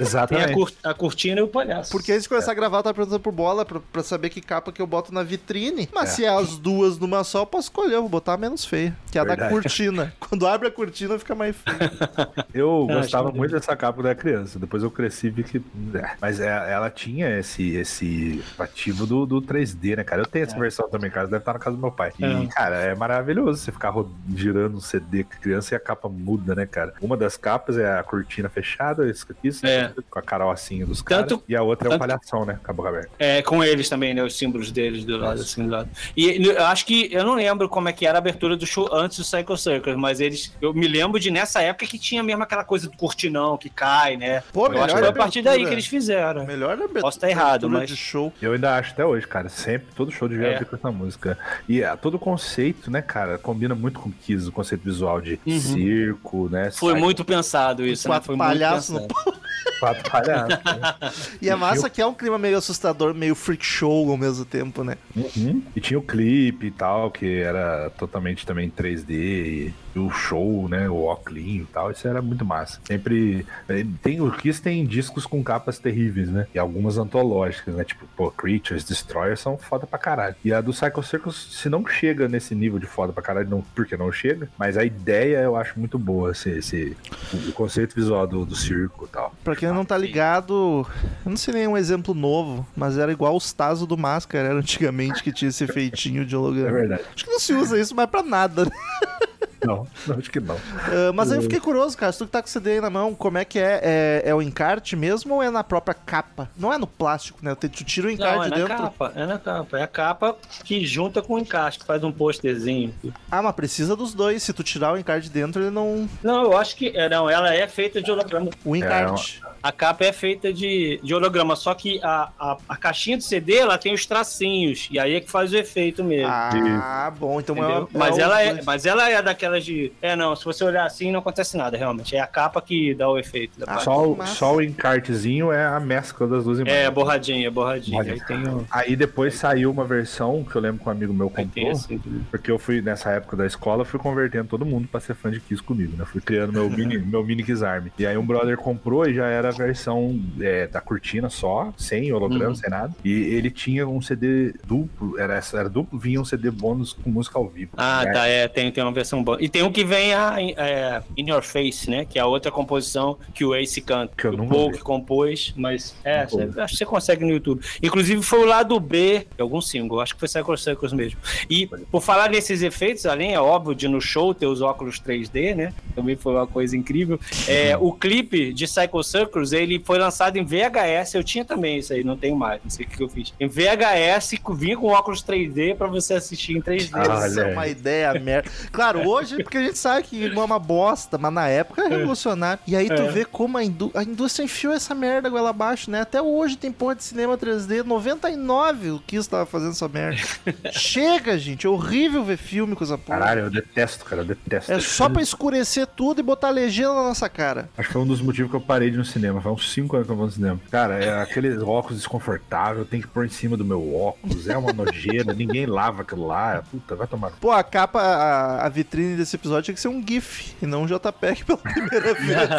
Exatamente. a, cur- a cortina e o palhaço. Porque antes de começar a gravar, eu tava perguntando por bola pra, pra saber que capa que eu boto na vitrine. Mas É. se é as duas numa só, eu posso escolher. Eu vou botar a menos feia. Que é a da Verdade. cortina. Quando abre a cortina, fica mais feio. Eu Ah, gostava muito dessa capa quando era criança. Depois eu cresci e vi que. é. Mas é- ela tinha esse, esse ativo do, do 3D, né, cara? Eu tenho essa versão também, cara. Deve estar na casa do meu pai. E, É. cara, é maravilhoso você ficar girando um CD com criança e a capa muda, né, cara? Uma das capas é a cortina fechada, isso, isso É. com a carrocinha dos caras. Tanto- E a outra é o tanto- palhação, né? Com a boca aberta. É, com eles também, né? Os símbolos deles do lado, assim, do lado. E eu acho que, eu não lembro como é que era a abertura do show antes do Psycho Circus, mas eles, eu me lembro de nessa época que tinha mesmo aquela coisa do cortinão que cai, né? Pô, eu acho que foi a partir daí que eles fizeram. Melhor abertura Posso estar errado, mas- de show. Eu ainda acho até hoje, cara. Sempre, todo show devia É. abrir com essa música. E é, todo o conceito, né, cara, combina muito com o Kiss, o conceito visual de Uhum. circo, né? Foi sai- muito pensado isso, né? Quatro Foi muito palhaços no pensado. Quatro palhaços. né? E a massa que é um clima meio assustador, meio freak show ao mesmo tempo, né? Uhum. E tinha o clipe e tal, que era totalmente também 3D. E, o show, né? O óculinho e tal. Isso era muito massa. Sempre. eh, Tem, o Kiss tem discos com capas terríveis, né? E algumas antológicas, né? Tipo, pô, Creatures, Destroyer são foda pra caralho. E a do Psycho Circus, se não chega nesse nível de foda pra caralho, não, porque não chega, mas a ideia eu acho muito boa, esse, esse o, o conceito visual do, do circo e tal. Pra quem não tá ligado, eu não sei nem um exemplo novo, mas era igual os Tazo do Máscara, era antigamente que tinha esse feitinho de É holograma. verdade. Acho que não se usa isso mais pra nada. né? Não, não acho que não. Ah, mas aí eu fiquei curioso, cara, se tu que tá com o CD aí na mão, como é que é? É, é o encarte mesmo ou é na própria capa? Não é no plástico, né? Tu tira o encarte Não, é na dentro. capa, é na capa. É a capa que junta com o encaixe, que faz um posterzinho. Ah, mas precisa dos dois. Se tu tirar o encarte dentro, ele não. Não, eu acho que. é, Não, ela é feita de holograma. O encarte. A capa é feita de, de holograma, só que a, a, a caixinha do CD ela tem os tracinhos, e aí é que faz o efeito mesmo. Ah, bom, então é, mas, os ela é, mas ela é daquelas de. É, não, se você olhar assim, não acontece nada, realmente. É a capa que dá o efeito. Da Ah. Só, o- só o encartezinho é a mescla das duas imagens. É, borradinha, borradinha. Aí o. Aí depois saiu uma versão que eu lembro que um amigo meu comprou. assim. Porque eu fui, nessa época da escola, fui convertendo todo mundo pra ser fã de Kiss comigo, né? Fui criando meu mini, meu mini Kiss Army. E aí um brother comprou e já era versão é, da cortina só, sem holograma, Uhum. sem nada. E ele tinha um CD duplo, era, era duplo, vinha um CD bônus com música ao vivo. Ah, aí- tá, é, tem, tem uma versão boa. E tem um que vem a é, In Your Face, né? Que é a outra composição que o Ace canta. Que eu o nunca Paul que compôs, mas é, cê- acho que você consegue no YouTube. Inclusive foi o lado B de algum single, acho que foi Cycle Circles mesmo. E por falar nesses efeitos, além, é óbvio, de no show ter os óculos 3D, né? Também foi uma coisa incrível. É, o clipe de Cycle Circles, ele foi lançado em VHS, eu tinha também isso aí, não tenho mais, não sei o que eu fiz. Em VHS, vinha com óculos 3D pra você assistir em 3D. Ah, Essa é uma ideia merda. Claro, hoje, porque a gente sabe que é uma bosta, mas na época é revolucionário. E aí tu É. vê como a, indú- a indústria enfiou essa merda goela abaixo, né? Até hoje tem porra de cinema 3D. 99 o Kiss tava fazendo essa merda. Chega, gente. É horrível ver filme com essa porra. Caralho, eu detesto, cara, eu detesto. É só pra escurecer tudo e botar legenda na nossa cara. Acho que foi um dos motivos que eu parei de ir no cinema. Faz uns 5 anos que eu vou no cinema. Cara, é aquele óculos desconfortável, tem que pôr em cima do meu óculos, é uma nojeira, ninguém lava aquilo lá. Puta, vai tomar. Pô, a capa, a, a vitrine desse episódio tinha que ser um GIF e não um JPEG pela primeira vez.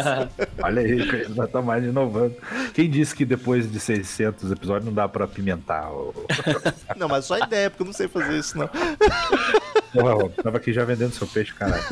Olha aí, vai tomar de inovando. Quem disse que depois de 600 episódios não dá pra apimentar? não, mas só ideia, porque eu não sei fazer isso, não. Porra, tava aqui já vendendo seu peixe, caralho.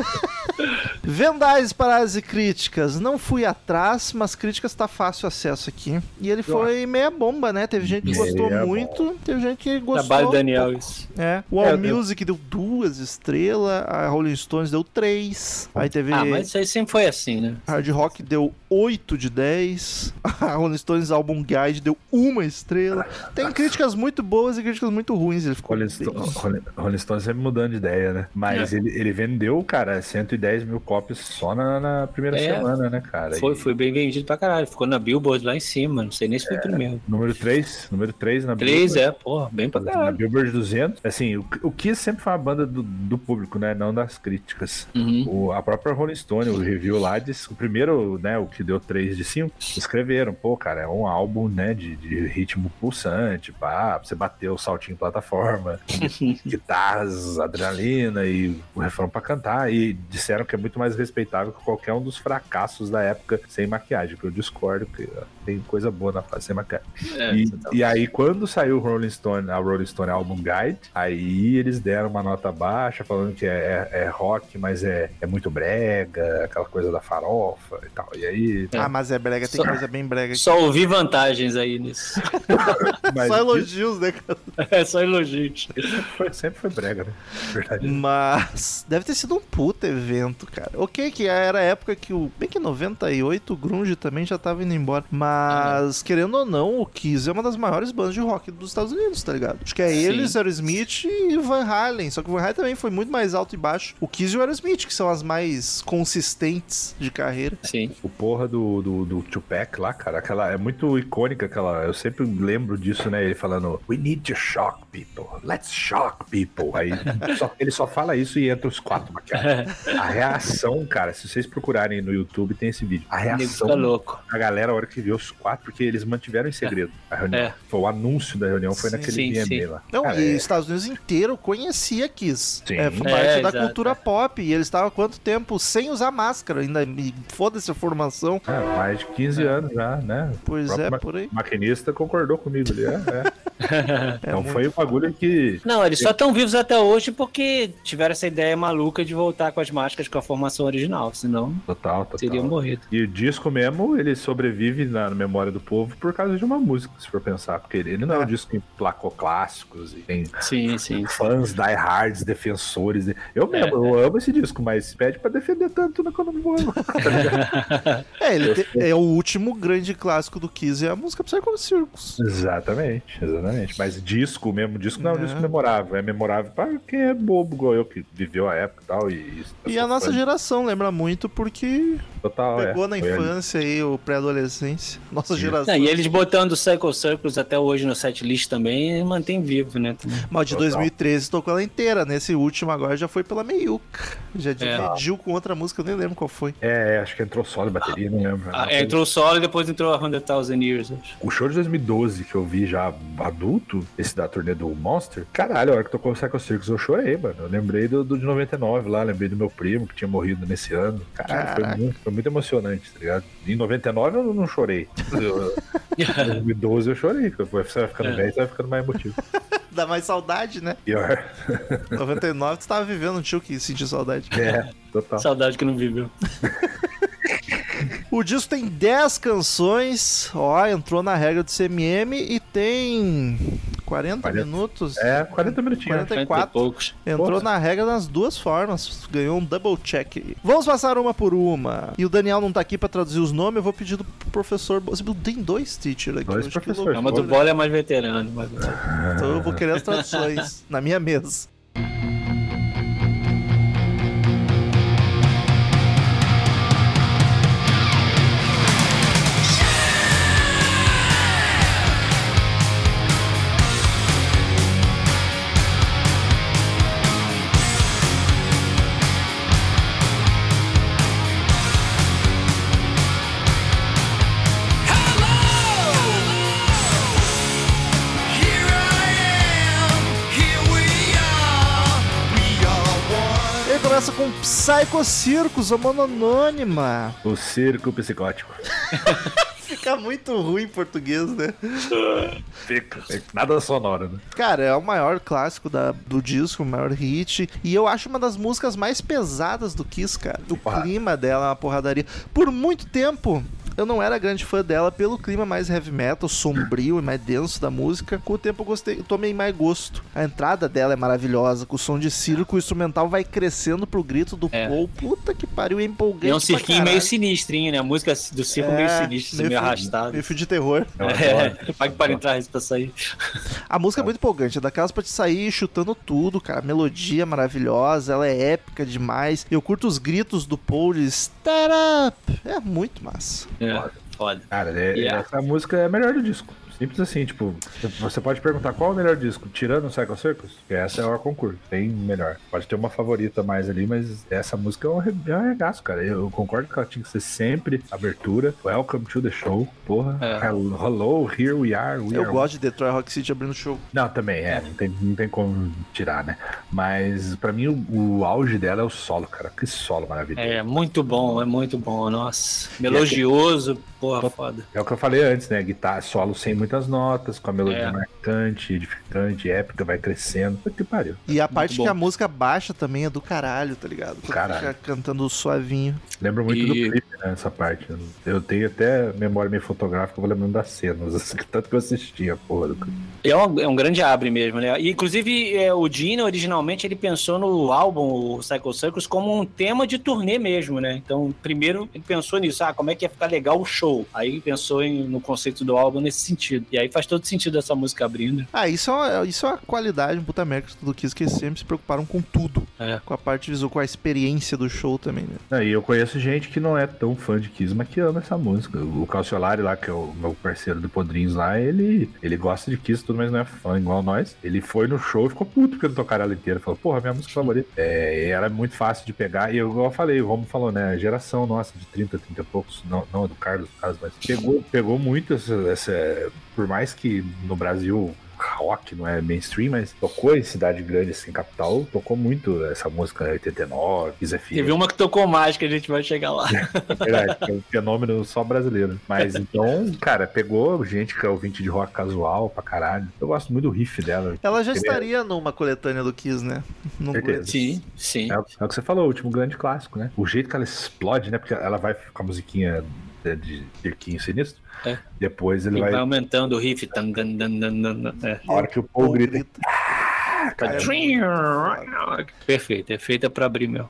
Vendais, paradas e críticas. Não fui atrás, mas críticas tá fácil acesso aqui. E ele foi meia bomba, né? Teve gente que Meia gostou bomba. muito, teve gente que gostou. Trabalho Daniel, isso. É. O É, All eu- Music deu duas estrelas, a Rolling Stones deu três. Aí teve. Ah, mas isso aí sempre foi assim, né? Hard Rock deu 8 de 10. A Rolling Stones Album Guide deu uma estrela. Tem críticas muito boas e críticas muito ruins. Ele ficou Rolling, Sto- Rolling- Rolling Stone sempre mudando de ideia, né? Mas É. ele, ele vendeu, cara, 110 mil cópias só na, na primeira É. semana, né, cara? Foi, E foi bem vendido pra caralho. Ficou na Billboard lá em cima. Não sei nem se foi o primeiro. Número 3, número 3 na Três, Billboard. é, porra, bem pra Na caralho. Billboard 200, assim, o, o Kiss sempre foi uma banda do, do público, né? Não das críticas. Uhum. O, a própria Rolling Stone, o review lá, disse, o primeiro, né, o que deu 3 de 5, escreveram, pô, cara, é um álbum, né, de, de ritmo pulsante, pá, você bater o saltinho em plataforma, guitarras, adrenalina e o refrão pra cantar, e disseram que é muito mais respeitável que qualquer um dos fracassos da época sem maquiagem, que eu discordo, porque ó, tem coisa boa na fase sem maquiagem. É, E, tá- e aí, quando saiu o Rolling Stone, a Rolling Stone Album Guide, aí eles deram uma nota baixa, falando que é, é- é rock, mas é, é muito brega, aquela coisa da farofa e tal. E aí. Ah, mas é brega, tem Só- coisa bem brega aqui. Só ouvi vantagens aí nisso. Mas Só elogios, né, cara? É só elogios. sempre foi brega, né? Verdade. Mas deve ter sido um puta evento, cara. Ok, que era a época que o. Bem que 98 o Grunge também já tava indo embora. Mas, querendo ou não, o Kiss é uma das maiores bandas de rock dos Estados Unidos, tá ligado? Acho que é Sim. eles, Aerosmith e Van Halen. Só que o Van Halen também foi muito mais alto e baixo. O Kiss e o Aerosmith, que são as mais consistentes de carreira. Sim. O porra do, do, do Tupac lá, cara, aquela é muito icônica aquela. Eu sempre lembro disso, né? Ele falando, We need to shock people, let's shock people. Aí só- ele só fala isso e entra os quatro maquiados. A reação, cara, se vocês procurarem no YouTube, tem esse vídeo. A O reação tá louco. da galera a hora que viu os quatro, porque eles mantiveram em segredo a reunião. É. Foi o anúncio da reunião, foi Sim, naquele sim, VMA sim. lá. Não, Cara, e é- os Estados Unidos inteiro conhecia Kiss. Sim. É, foi É, parte da exato, cultura é. pop. E eles estavam há quanto tempo sem usar máscara? Ainda e foda-se a formação. é, mais de 15 anos já, né? Pois O é, ma- por aí. maquinista concordou comigo ali. É, é. então muito. foi o bagulho que. Não, eles só estão vivos até hoje porque tiveram essa ideia maluca de voltar com as máscaras com a formação original. Senão, Total, total. teriam morrido. E o disco mesmo, ele sobrevive na memória do povo por causa de uma música, se for pensar. Porque ele não é um disco que emplacou clássicos e tem Sim, sim. fãs, diehards, defensores. de- Eu mesmo, É, eu amo esse disco, mas pede pra defender tanto na quando eu não vou. É, ele te- é o último grande clássico do Kiss, é a música Psycho Circus. exatamente, exatamente. Mas disco mesmo, disco não é um É. disco memorável. É memorável pra quem é bobo, igual eu, que viveu a época e tal. E, E a nossa fã geração lembra muito porque total, é. pegou na Foi ali. infância aí, o pré-adolescência. Nossa Isso. geração. Não, e eles botando o Cycle Circus até hoje no setlist também mantém vivo, né? Mas de Total. 2013 tocou ela inteira. Nesse último agora já foi pela Meiuca. Já É. dividiu com outra música, eu nem lembro qual foi. É, acho que entrou solo e bateria, não lembro. Ah, é, entrou solo e depois entrou a 100,000 Years. acho. O show de 2012 que eu vi já adulto, esse da turnê do Monster, caralho, a hora que tocou o Psycho Circus eu chorei, mano. Eu lembrei do, do de 99 lá, lembrei do meu primo que tinha morrido nesse ano. Caralho, foi muito, foi muito emocionante, tá ligado? Em 99 eu não chorei. Eu- Em 2012 eu chorei, porque você vai ficando É. velho, você vai ficando mais emotivo. Dá mais saudade, né? Pior. 99 tu tava vivendo um tio que sentiu saudade. É, total. Saudade que não viveu. O disco tem 10 canções, ó, entrou na regra do CMM e tem 40, 40. minutos. É, 40 minutinhos. 40. 40 e poucos. Entrou Porra. na regra nas duas formas, ganhou um double check. Vamos passar uma por uma. E o Daniel não tá aqui pra traduzir os nomes, eu vou pedir do professor. Tem dois teacher aqui. Dois professores. Mas do. Bola é mais veterano. Mas... Então eu vou querer as traduções na minha mesa. Começa com Psycho Circus, a mano anônima. O circo psicótico. Fica muito ruim em português, né? Fica. Nada sonoro, né? Cara, é o maior clássico da, do disco, o maior hit. E eu acho uma das músicas mais pesadas do Kiss, cara. O clima dela é uma porradaria. Por muito tempo. Eu não era grande fã dela pelo clima mais heavy metal, sombrio e mais denso da música. Com o tempo eu gostei, eu tomei mais gosto. A entrada dela é maravilhosa, com o som de circo, o instrumental vai crescendo pro grito do É. Paul. Puta que pariu, é empolgante. E é um cirquinho meio sinistrinho, né? A música do circo É, meio sinistro, meio, meio arrastado. Meio fio de terror. É, pague para entrar isso pra sair. A música é muito empolgante, é daquelas pra te sair chutando tudo, cara. A melodia é maravilhosa, ela é épica demais. Eu curto os gritos do Paul de Start Up. É muito massa. É, foda. Cara, é- Yeah. essa música é a melhor do disco. Simples assim, tipo, você pode perguntar qual é o melhor disco, tirando o Cycle Circus, que essa é o concurso, tem melhor. Pode ter uma favorita mais ali, mas essa música é um, é um regaço, cara. Eu concordo que ela tinha que ser sempre abertura. Welcome to the show, porra. É. Hello, hello, here we are. We Eu are gosto de Detroit Rock City abrindo show. Não, também, é, não tem, não tem como tirar, né? Mas pra mim o, o auge dela é o solo, cara. Que solo maravilhoso. É muito bom, é muito bom, nossa. Melodioso, porra, foda. É o que eu falei antes, né? Guitarra solo sem muitas notas, com a melodia É. marcante, edificante, épica, vai crescendo. Puta Que pariu. E a parte que a música baixa também é do caralho, tá ligado? Caralho. Fica cantando suavinho. Lembro muito E- do clipe, né? Essa parte. Eu tenho até memória meio fotográfica, vou lembrando das cenas. assim, Tanto que eu assistia, porra. Do... É um, é um grande abre mesmo, né? E, inclusive, é, o Dino, originalmente, ele pensou no álbum, o Cycle Circus, como um tema de turnê mesmo, né? Então, primeiro, ele pensou nisso. Ah, como é que ia ficar legal o show? Aí pensou em- no conceito do álbum nesse sentido. E aí faz todo sentido essa música abrindo. Ah, isso é uma, isso é uma qualidade, um puta mérito do Kiss, que eles sempre se preocuparam com tudo. É. Com a parte visual, com a experiência do show também, né? Ah, E eu conheço gente que não é tão fã de Kiss, mas que ama essa música. O Calciolari lá, que é o meu parceiro do Podrinhos lá, ele, ele gosta de Kiss, tudo, mas não é fã igual nós. Ele foi no show e ficou puto porque não tocaram ela inteira. Falou, porra, minha música favorita. É, e ela é muito fácil de pegar. E eu, igual eu falei, o Romo falou, né? A geração nossa de 30, 30 e poucos, não, não a do Carlos, no caso, mas pegou, pegou muito essa, essa. Por mais que no Brasil rock não é mainstream, mas tocou em cidade grande, assim, capital, tocou muito essa música 89, Kiss FM. Teve uma que tocou mais, que a gente vai chegar lá. É verdade, é um fenômeno só brasileiro. Mas então, cara, pegou gente que é ouvinte de rock casual pra caralho. Eu gosto muito do riff dela. Ela já Queria- estaria numa coletânea do Kiss, né? Não Certeza. Sim, sim. É, o- é o que você falou, o último grande clássico, né? O jeito que ela explode, né? Porque ela vai com a musiquinha de, cirquinho sinistro. É. Depois ele E vai. vai aumentando o riff. Tan, tan, tan, tan, é. A hora que o Paul grita. Cara, é Perfeito, é feita pra abrir meu.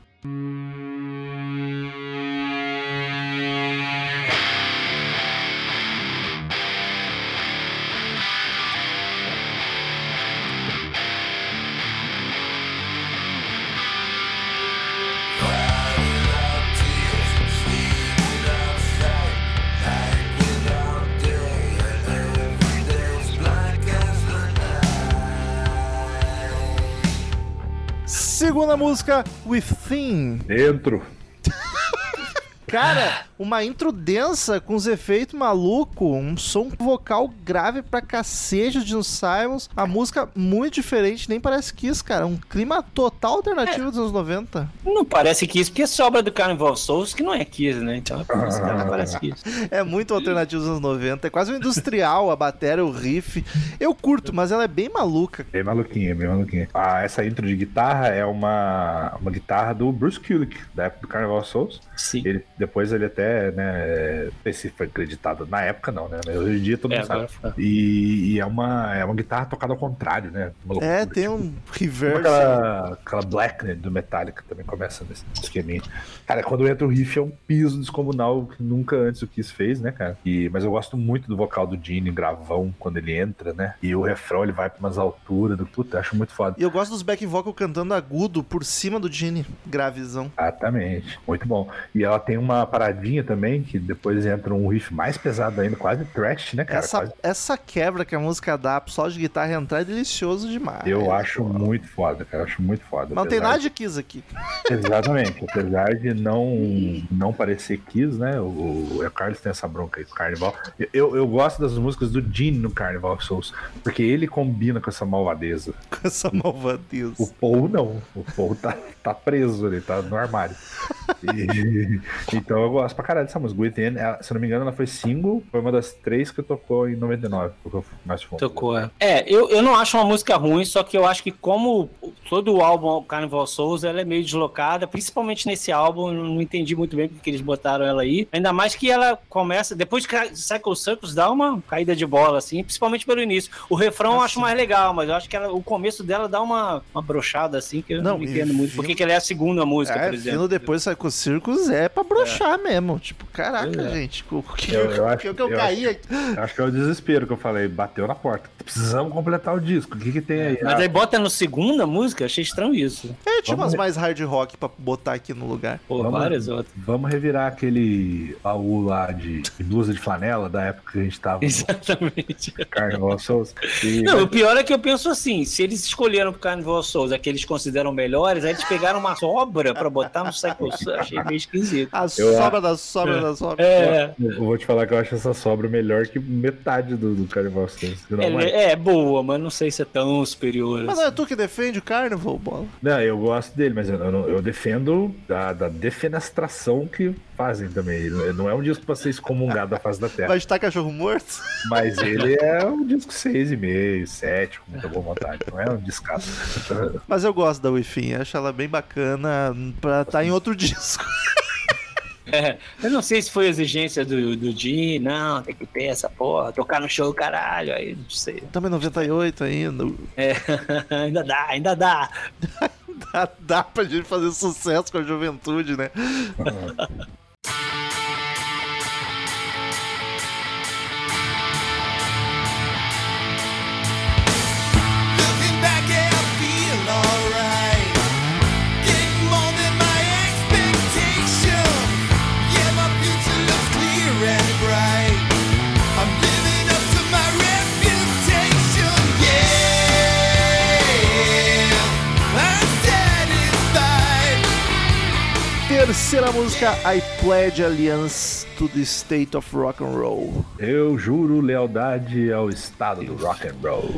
Segunda música, Within. Dentro. Cara, uma intro densa com os efeitos maluco, um som vocal grave pra cacete de Gene Simons, a música muito diferente, nem parece Kiss, cara, um clima total alternativo dos anos 90. Não parece Kiss, porque sobra do Carnival of Souls que não é Kiss, né? Então por isso que não parece Kiss. É muito alternativo dos anos 90, é quase um industrial, a bateria, o riff. Eu curto, mas ela é bem maluca. Bem maluquinha, bem maluquinha. Ah, essa intro de guitarra é uma, uma guitarra do Bruce Kulick, da época do Carnival Souls. Sim. Ele, depois ele até, né, não sei se foi acreditado. Na época não, né? Mas hoje em dia todo É, mundo sabe. agora foi. E, e é, uma, é uma guitarra tocada ao contrário, né? Uma loucura, É, tem tipo, um reverse. aquela, aquela Black né, do Metallica também começa nesse esqueminha. Cara, quando entra o riff é um piso descomunal que nunca antes o Kiss fez, né, cara? E, mas eu gosto muito do vocal do Gene, gravão, quando ele entra, né? E o refrão ele vai pra umas alturas do puta, eu acho muito foda. E eu gosto dos back vocal cantando agudo por cima do Gene, gravizão. Exatamente, muito bom. E ela tem uma paradinha também, que depois entra um riff mais pesado ainda, quase trash, né, cara? Essa, Quase- essa quebra que a música dá pro solo de guitarra entrar é delicioso demais. Eu acho muito foda, cara. Eu acho muito foda. Não tem nada de Kiss aqui. Exatamente, apesar de não, não parecer Kiss, né? O, o Carlos tem essa bronca aí com o Carnival. Eu, eu gosto das músicas do Gene no Carnival Souls, porque ele combina com essa malvadeza. Com essa malvadeza. O Paul não. O Paul tá, tá preso, ele tá no armário. E- então eu gosto pra caralho dessa música. Within, ela- se eu não me engano, ela foi single, foi uma das três que tocou em 99, porque eu mais fundo. Tocou, é. É, eu, eu não acho uma música ruim, só que eu acho que como todo o álbum Carnival Souls, ela é meio deslocada, principalmente nesse álbum, eu não entendi muito bem porque eles botaram ela aí. Ainda mais que ela começa, depois de Ca- Cycle Circus, dá uma caída de bola, assim, principalmente pelo início. O refrão eu acho mais legal, mas eu acho que ela- o começo dela dá uma, uma brochada, assim, que eu não, Não, entendo muito. vindo- Por que que ela é a segunda música, É, por exemplo? vindo depois sai com o Circus é pra broxar mesmo. Tipo, caraca, é. gente. O que Eu- eu o acho- que, eu eu caí acho- aqui? Acho que é o desespero que eu falei, bateu na porta. Precisamos completar o disco. O que, que tem aí? Mas Ah, aí bota no segunda música, achei estranho isso. É, tinha umas mais hard rock pra botar aqui no lugar. Pô, Vamos- várias outras. Vamos revirar aquele baú lá de, de blusa de flanela da época que a gente tava no Exatamente. Carnival Souls. E Não, o pior é que eu penso assim, se eles escolheram pro Carnival Souls aqueles que eles consideram melhores, aí eles pegaram uma sobra pra botar no Cycle Souls, achei meio esquisito. A Eu sobra da sobra da sobra. É, eu vou te falar que eu acho essa sobra melhor que metade do, do Carnival. Não, é, mas- é boa, mas não sei se é tão superior. Mas assim. não é tu que defende o Carnival, bola. Não, eu gosto dele, mas eu, eu eu defendo da, da defenestração que fazem também. Ele Não é um disco pra ser excomungado da face da Terra. Vai estar cachorro morto? Mas ele é um disco 6,5, 7, com muita boa vontade. Não é um descasso. Mas eu gosto da Wifin, acho ela bem bacana pra estar em outro disco. É, eu não sei se foi exigência do, do Jim, não, tem que ter essa porra, tocar no show, caralho, aí não sei. Estamos em 98 ainda. É, ainda dá, ainda dá. Dá, dá pra gente fazer sucesso com a juventude, né? Terceira música, I Pledge Allegiance to the State of Rock and Roll. Eu juro lealdade ao estado do rock and roll.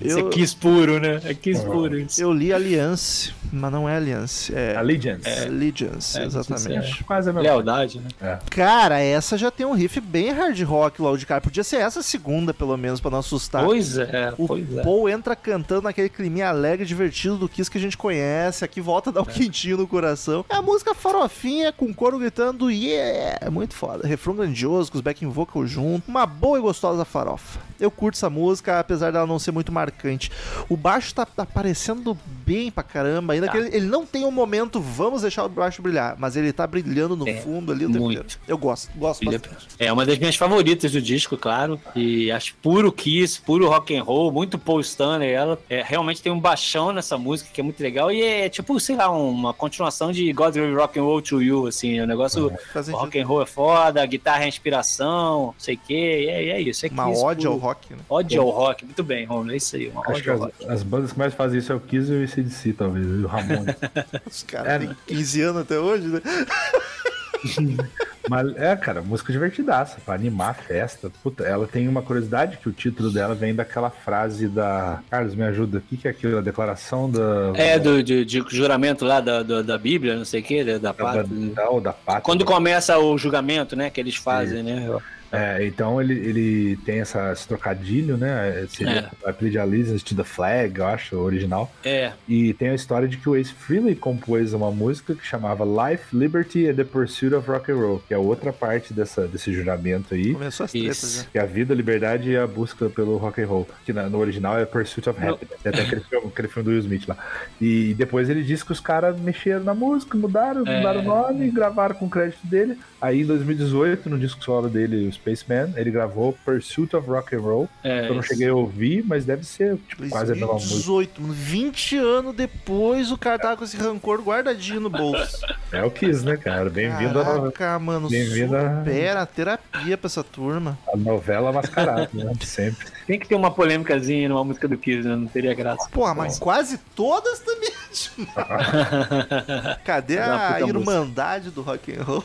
Isso é Eu, Kiss puro, né? É Kiss puro isso. eu li Alliance, mas não é Alliance, é Allegiance. Allegiance, É, exatamente. Quase a mesma Lealdade, né? Cara, essa já tem um riff bem hard rock lá de cara. Podia ser essa segunda, pelo menos, pra não assustar. Pois é, O pois é. Paul entra cantando naquele climinha alegre, divertido do Kiss que a gente conhece. Aqui volta a dar um quentinho no coração. É a música farofinha com coro gritando yeah! É muito foda. Refrão grandioso, com os backing vocal junto. Uma boa e gostosa farofa. Eu curto essa música, apesar dela não ser muito marcante. O baixo tá aparecendo bem pra caramba. Ainda Tá. que ele, ele não tem um momento, vamos deixar o baixo brilhar. Mas ele tá brilhando no É, fundo ali o tempo muito. Eu gosto, gosto Ele é- bastante. É uma das minhas favoritas do disco, claro. E acho puro Kiss, puro rock and roll, muito Paul Stanley. Ela é, realmente tem um baixão nessa música que é muito legal. E é tipo, sei lá, uma continuação de God Will Rock and Roll to You, assim. O negócio, Faz o sentido. rock and roll é foda, a guitarra é inspiração, não sei o quê. E é, é isso. É Uma Kiss ode ao rock, né? Ode ao rock. Muito bem, Romulo. É isso aí. Uma que ao as, rock. as bandas que mais fazem isso é o Kiss e o ACDC, talvez, e o Ramones. Os caras É. têm 15 anos até hoje, né? Mas é, cara, música divertidaça, pra animar a festa. Puta, ela tem uma curiosidade que o título dela vem daquela frase da. Carlos, me ajuda. O que, que é aquilo? A declaração da. É, do, de, de juramento lá da, da, da Bíblia, não sei o quê, da, da da, pátria. da, ou da pátria. Quando começa o julgamento, né, que eles fazem, né? É, então ele, ele tem essa, esse trocadilho, né? Seria I Pledge Allegiance to the Flag, eu acho, o original. É, E tem a história de que o Ace Frehley compôs uma música que chamava Life, Liberty and the Pursuit of Rock and Roll, que é outra parte dessa, desse juramento aí. Começou as tretas Isso. já. Que é a vida, a liberdade e a busca pelo rock and roll. Que na- no original é Pursuit of Happiness. Tem até aquele filme, aquele filme do Will Smith lá. E depois ele disse que os caras mexeram na música, mudaram, É. mudaram o nome, gravaram com o crédito dele. Aí em 2018, no disco solo dele, o Spaceman, ele gravou Pursuit of Rock and Roll. é. Eu não cheguei a ouvir, mas deve ser tipo, quase a mesma música. 2018, mano. 20 anos depois, o cara tava com esse rancor guardadinho no bolso. É o Kiss, né, cara? Bem-vindo à no- Caraca, mano. Bem-vindo a- Supera a terapia pra essa turma. à novela mascarada, né? Sempre. Tem que ter uma polêmicazinha numa música do Kiss, né? Não teria graça. Porra, mas quase todas também. Cadê É a puta irmandade do rock and roll?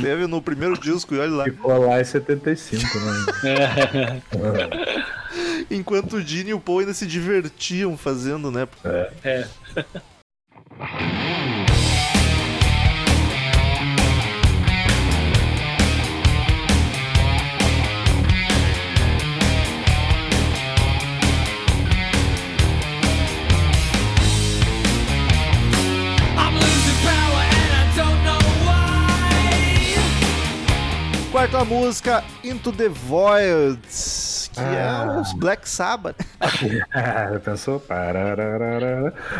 Teve no primeiro disco, e olha lá. Ficou lá em 75, né? Enquanto o Gene e o Paul ainda se divertiam fazendo, né? É. a música Into the Void, que Ah. é os Black Sabbath. Pensou?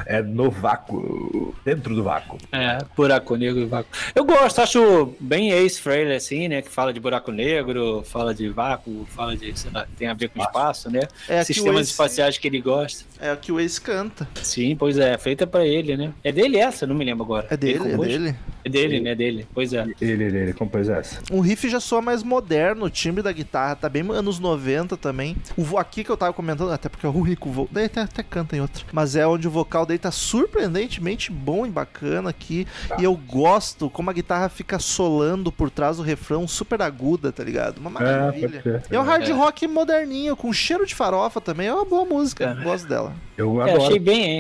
É no vácuo. Dentro do vácuo. É, buraco negro e vácuo. Eu gosto, acho bem Ace Frehley, assim, né? Que fala de buraco negro, fala de vácuo, fala de, sei lá, tem a ver com espaço, né? É Sistemas Ace- espaciais que ele gosta. É o que o Ace canta. Sim, pois é, feita pra ele, né? É dele essa, não me lembro agora. É dele, Ele é dele. É dele, né? Dele, pois é. Ele, ele, ele compôs essa. O riff já soa mais moderno, o timbre da guitarra tá bem anos 90 também. O vo aqui que eu tava comentando, até porque é o único vo... Daí até, até canta em outro. Mas é onde o vocal dele tá surpreendentemente bom e bacana aqui. E eu gosto como a guitarra fica solando por trás do refrão super aguda, tá ligado? Uma É, maravilha. ser. É um hard É. rock moderninho, com cheiro de farofa também. É uma boa música, É. gosto dela. Eu É, adoro. achei bem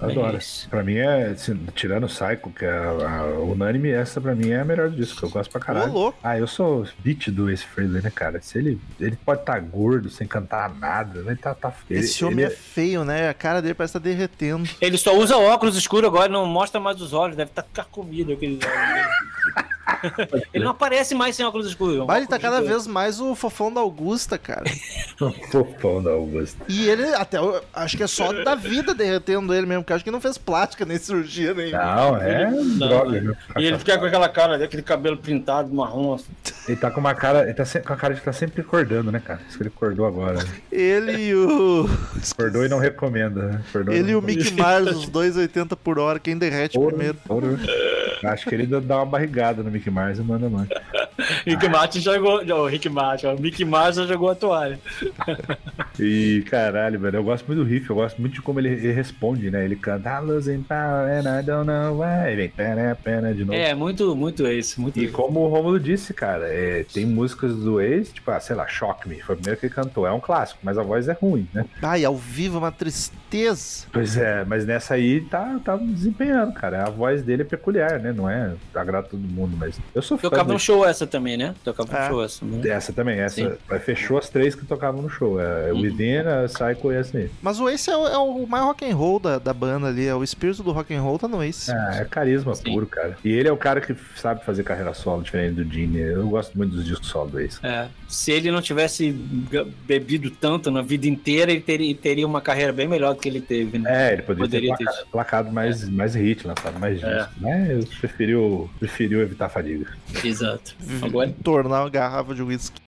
bem Adoro. Ace. Pra mim é, assim, tirando o Psycho, que é a, a unânime, essa pra mim é a melhor disco, eu gosto pra caralho. Ô, louco. Ah, eu sou beat do Ace Frehley, né, cara? Se ele, ele pode estar gordo, sem cantar nada, né? Tá, tá, ele, Esse homem ele é feio, né? A cara dele parece estar derretendo. Ele só usa óculos escuros agora, não mostra mais os olhos, deve estar carcomido aqueles olhos dele. Ele não aparece mais sem óculos escuros. é Mas ele tá cada vez mais o fofão da Augusta, cara. fofão da Augusta. E ele, até, eu acho que é só da vida derretendo ele mesmo, porque eu acho que não fez plástica nem cirurgia nem. Não, é droga, viu? E ele fica com aquela cara, aquele cabelo pintado, marrom. assim. Ele tá com uma cara, ele tá se- com a cara de que tá sempre acordando, né, cara? Isso que ele acordou agora. né? Ele e o. Acordou e não recomenda, né? Acordou Ele e não o Mickey Mars, os 2,80 por hora, quem derrete Ouro, primeiro. ouro. Acho que ele dá- dá uma barrigada no Mickey Mars e manda mais. Rick Martin jogou. Não, o Rick Martin, o Mouse já jogou a toalha. E caralho, velho, eu gosto muito do riff, eu gosto muito de como ele, ele responde, né? Ele canta I'm losing power and I don't know why. Ele vem pena, pena de novo. É, muito, muito esse, muito E esse. como o Romulo disse, cara, é, tem músicas do ex, tipo, ah, sei lá, Shock Me, foi o primeiro que ele cantou. É um clássico, mas a voz é ruim, né? Ai, ao vivo é uma tristeza. Pois é, mas nessa aí tá, tá desempenhando, cara. A voz dele é peculiar, né? Não é agrada todo mundo, mas eu sou fã Tocava do- no show essa também, né? Tocava É. no show essa. Né? Essa também, essa. Sim. Fechou as três que tocavam no show. É Uhum. Within, a Psycho e essa aí. Mas o Ace é o, é o mais rock and roll da, da banda ali, é o espírito do rock and roll tá no Ace. Ah, é carisma Sim. puro, cara. E ele é o cara que sabe fazer carreira solo, diferente do Gene. Eu gosto muito dos discos solo do Ace. É, se ele não tivesse be- bebido tanto na vida inteira, ele teria, teria uma carreira bem melhor do que ele teve, né? É, ele poderia, Poderia ter ter placa- placado mais, mais hit, lançado mais É. discos. Né? Eu preferiu, preferiu evitar a fadiga. Exato. Agora, Tornar uma garrafa de whisky.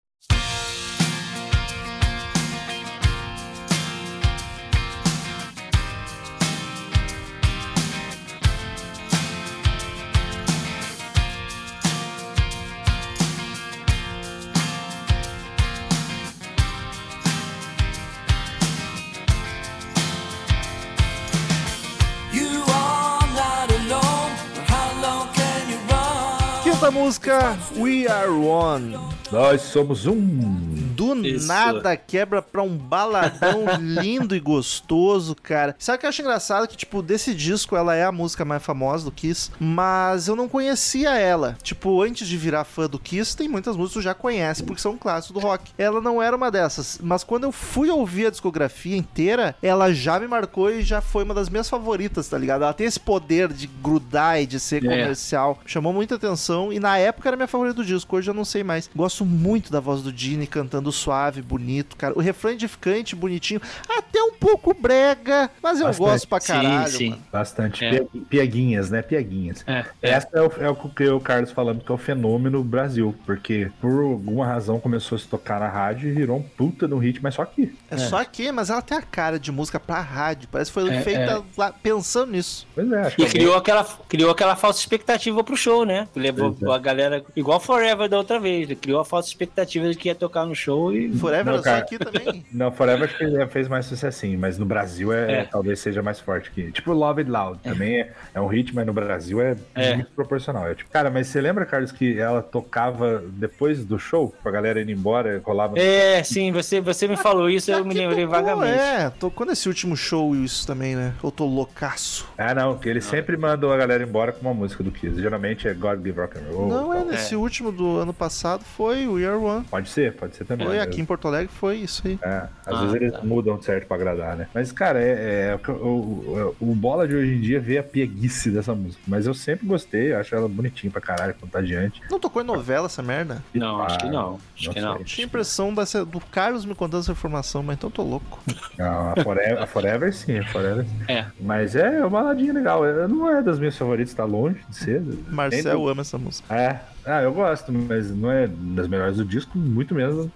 We Are One. Nós somos um. Do Isso. nada quebra pra um baladão lindo e gostoso, cara. Sabe o que eu acho engraçado? Que, tipo, desse disco ela é a música mais famosa do Kiss, mas eu não conhecia ela. Tipo, antes de virar fã do Kiss, tem muitas músicas que eu já conhece, porque são clássicos do rock. Ela não era uma dessas, mas quando eu fui ouvir a discografia inteira, ela já me marcou e já foi uma das minhas favoritas, tá ligado? Ela tem esse poder de grudar e de ser É. comercial. Chamou muita atenção e na época era minha favorita do disco, hoje eu não sei mais. Gosto muito da voz do Gene cantando suave, bonito, cara. O refrão é edificante, bonitinho, até um pouco brega, mas eu Bastante. gosto pra Sim, caralho, sim. mano. Bastante. É. Pieguinhas, né? Pieguinhas. é, é. Essa é o, é o que o Carlos falando que é o fenômeno Brasil, porque por alguma razão começou a se tocar na rádio e virou um puta no hit, mas só aqui. É, só aqui, mas ela tem a cara de música pra rádio. Parece que foi É, feita é. lá pensando nisso. Pois é, acho E que criou aquela, criou aquela falsa expectativa pro show, né? Levou é. a galera, igual Forever da outra vez, ele criou a falsa expectativa de que ia tocar no show e. Forever Não, cara. aqui também. Não, Forever acho que ele fez mais sucessinho, mas no Brasil é, É. talvez seja mais forte que. Tipo Love It Loud, também é, é um hit, mas no Brasil é, É. muito proporcional. É tipo, cara, mas você lembra, Carlos, que ela tocava depois do show, pra galera indo embora, rolava. É, sim, você, você me falou isso, eu me lembrei tocou, vagamente. É, tocou nesse último show isso também, né? Eu tô loucaço. Ah, não, que ele sempre mandou a galera embora com uma música do Kiss. Geralmente é God Give Rock and Roll. não, é nesse último do ano passado foi We Are One. Pode ser, pode ser também. Foi aqui em Porto Alegre, foi isso aí. É, às Ah, vezes eles tá. mudam certo pra agradar, né? Mas, cara, é, é- o, o, o bola de hoje em dia vê a pieguice dessa música. Mas eu sempre gostei, eu acho ela bonitinha pra caralho, contagiante. Não tocou em novela essa merda? Não, acho que Ah, não. Acho não que não. Tinha a impressão dessa- do Carlos me contando essa informação, mas então tô louco. Não, a Forever, a Forever sim, a Forever sim. É. Mas é uma baladinha legal. É- Não é das minhas favoritas, tá longe de ser. Marcel Nem- ama essa música. É. Ah, eu gosto, mas não é das melhores do disco, muito menos.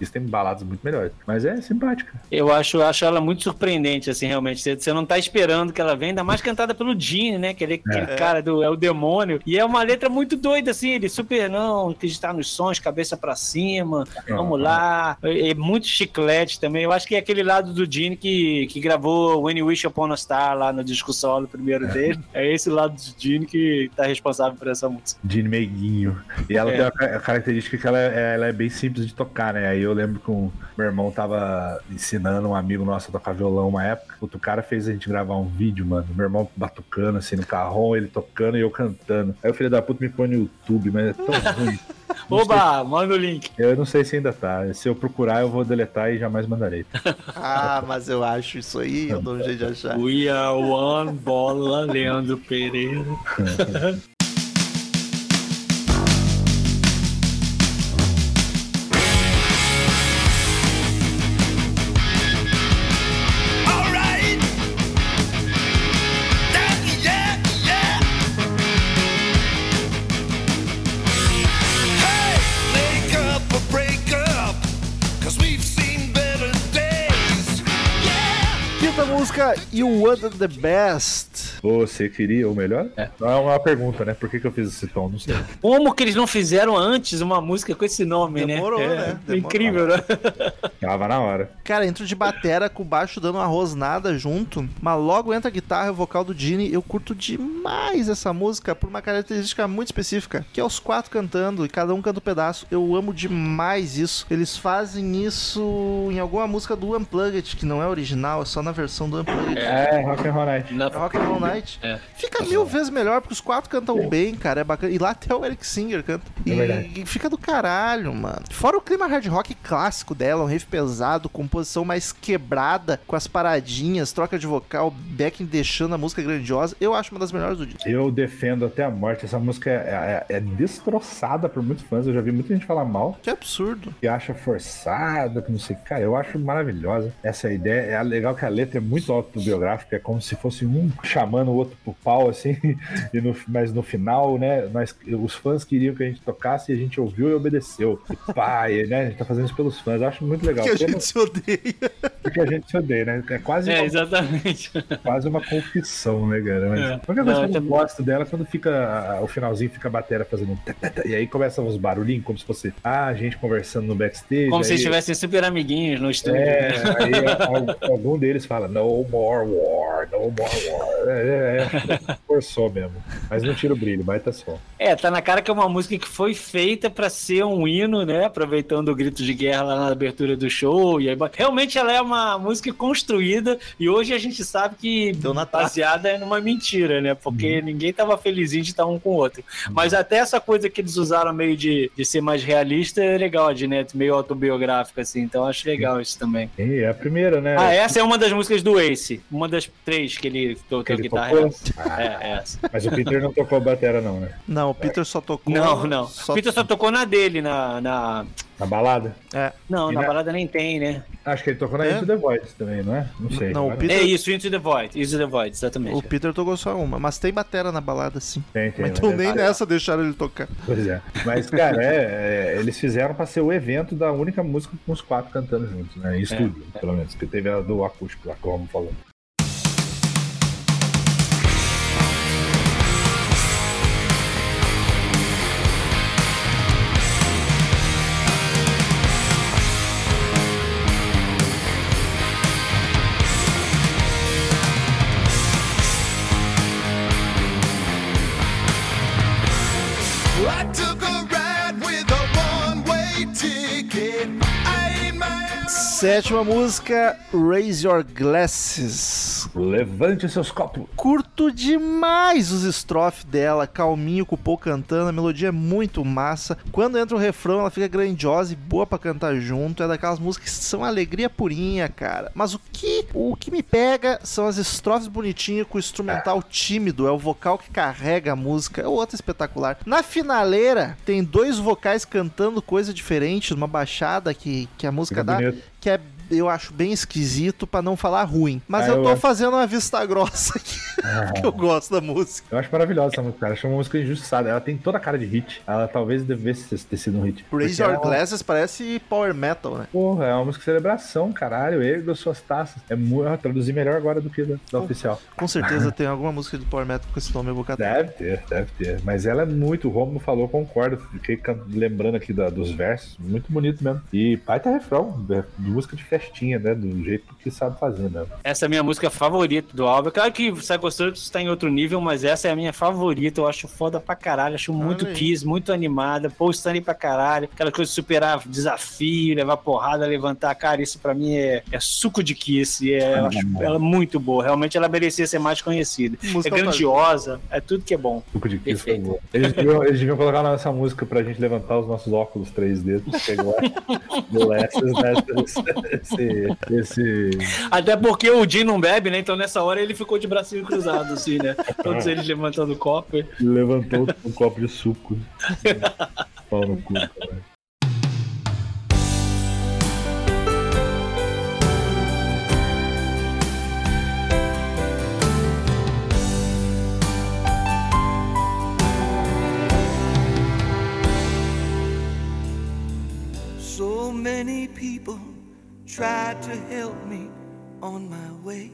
Isso tem baladas muito melhores. Mas é simpática. Eu acho, acho ela muito surpreendente, assim, realmente. Você, você não tá esperando que ela venha, ainda mais cantada pelo Gene, né? Aquele, aquele cara do é o demônio. E é uma letra muito doida, assim. Ele super, não, acreditar nos sons, cabeça pra cima, vamos lá. É, é muito chiclete também. Eu acho que é aquele lado do Gene que, que gravou When You Wish Upon a Star lá no disco solo primeiro dele. É esse lado do Gene que tá responsável por essa música. de meiguinho. E ela É. tem a ca- a característica que ela é, ela é bem simples de tocar, né? Aí eu lembro que um, meu irmão tava ensinando um amigo nosso a tocar violão uma época. Outro cara fez a gente gravar um vídeo, mano. Meu irmão batucando assim no carrão, ele tocando e eu cantando. Aí o filho da puta me põe no YouTube, mas é tão ruim. Não Oba, manda o link. sei- Eu não sei se ainda tá. Se eu procurar, eu vou deletar e jamais mandarei. Ah, mas eu acho isso aí, eu dou um jeito de achar. We are one bola, Leandro Pereira. música, You Wanted the Best. Você queria o melhor? É. Não é uma pergunta, né? Por que, que eu fiz esse tom? Não sei. Como que eles não fizeram antes uma música com esse nome, Demorou, né? né? Demorou. Incrível, né? Tava na hora. Cara, entro de batera com o baixo dando uma rosnada junto, mas logo entra a guitarra e o vocal do Gene. Eu curto demais essa música por uma característica muito específica, que é os quatro cantando e cada um canta um pedaço. Eu amo demais isso. Eles fazem isso em alguma música do Unplugged, que não é original, é só na versão do Unplugged. É, Rock and Roll Night. Na- Rock and Roll Night. É. Fica mil vezes melhor, porque os quatro cantam bem, cara. É bacana. E lá até o Eric Singer canta. É E, verdade. e fica do caralho, mano. Fora o clima hard rock clássico dela, um riff pesado, composição mais quebrada, com as paradinhas, troca de vocal, backing deixando a música grandiosa. Eu acho uma das melhores do disco. Eu defendo até a morte. Essa música é, é- é destroçada por muitos fãs. Eu já vi muita gente falar mal, Que absurdo. que acha forçada, que não sei. o que. Cara, eu acho maravilhosa essa ideia. É legal que a letra é muito autobiográfica, é como se fosse um chamando o outro pro pau, assim. E no, mas no final, né, nós, os fãs queriam que a gente tocasse e a gente ouviu e obedeceu. E e, né, a gente tá fazendo isso pelos fãs. Eu acho muito legal. Que a gente se odeia. Porque a gente se odeia, né? É quase, É, uma, exatamente. quase uma confissão, né, cara? Mas É. a única coisa Não, que eu também- não gosto dela é quando fica o finalzinho, fica a bateria fazendo e aí começam uns barulhinhos, como se fosse ah, a gente conversando no backstage. Como se aí, eles estivessem super amiguinhos no estúdio. É, aí al- algum deles fala no more war, no more war. É, é, é. forçou mesmo. Mas não tira o brilho, baita som. É, tá na cara que é uma música que foi feita pra ser um hino, né? Aproveitando o grito de guerra lá na abertura do show. E aí, realmente ela é uma música construída e hoje a gente sabe que baseada numa mentira, né? Porque ninguém tava felizinho de estar um com o outro. Mas até essa coisa que eles usaram meio de, de ser mais realista é legal, de né? meio autobiográfica, assim. Então acho legal isso também. E é a primeira, né? Ah, essa é uma das músicas do Ace. Uma das três que ele tocou Que ele guitarra. tocou? É, é essa. Mas o Peter não tocou a batera, não, né? Não, o Peter só tocou. Não, não. Só... Peter só tocou na dele, na. na... Na balada? É. Não, na na- balada nem tem, né? Acho que ele tocou na É? Into the Voice também, não é? Não sei. Não, o Peter- É isso, Into the Void. Into the Void, exatamente. O Peter tocou só uma, mas tem batera na balada, sim. Tem, tem. Mas então nem Ah, nessa deixaram ele tocar. Pois é. Mas, cara, é, é, eles fizeram pra ser o evento da única música com os quatro cantando juntos, né? Em estúdio, pelo menos. Porque teve a do acústico lá, como falou. Sétima música, Raise Your Glasses. Levante seus copos. Curto demais os estrofes dela, calminho Paul cantando, a melodia é muito massa. Quando entra o refrão, ela fica grandiosa e boa pra cantar junto. É daquelas músicas que são alegria purinha, cara. Mas o que o que me pega são as estrofes bonitinhas com o instrumental tímido, é o vocal que carrega a música, é outra espetacular. Na finaleira, tem dois vocais cantando coisa diferente, numa baixada que, que a música dá, bonito. que é eu acho bem esquisito pra não falar ruim. Mas Ah, eu eu tô acho- fazendo uma vista grossa aqui, que eu gosto da música. Eu acho maravilhosa essa música, cara. Acho uma música injustiçada. Ela tem toda a cara de hit. Ela talvez devesse ter- sido um hit. Raise Your ela- Glasses parece power metal, né? Porra, é uma música de celebração, caralho. Erga suas taças. É muito. Eu traduzi melhor agora do que da, da oficial. Com certeza tem alguma música de power metal com esse nome catar. Deve ter, deve ter. Mas ela é muito, o Romulo falou, concordo. Fiquei lembrando aqui da- dos versos. Muito bonito mesmo. E baita refrão. é, música de festinha, né? Do jeito que sabe fazer mesmo. Essa é a minha música favorita do álbum. Claro que Psycho Circus está em outro nível, mas essa é a minha favorita. Eu acho foda pra caralho. Acho muito. Kiss, muito animada. Paul Stanley pra caralho. Aquela coisa de superar desafio, levar porrada, levantar. Cara, isso pra mim é, é suco de Kiss. E é, eu acho ela muito boa. Realmente ela merecia ser mais conhecida. Música é grandiosa. É tudo que é bom. Suco de Kiss foi Perfeito. boa. Eles deviam, eles deviam colocar nessa música pra gente levantar os nossos óculos 3D. Pegou glasses, né? Esse, esse, Até porque o Jim não bebe, né? Então nessa hora ele ficou de bracinho cruzado, assim, né? Todos eles levantando o copo. levantou um copo de suco. Pau no cu, cara. So many people tried to help me on my way.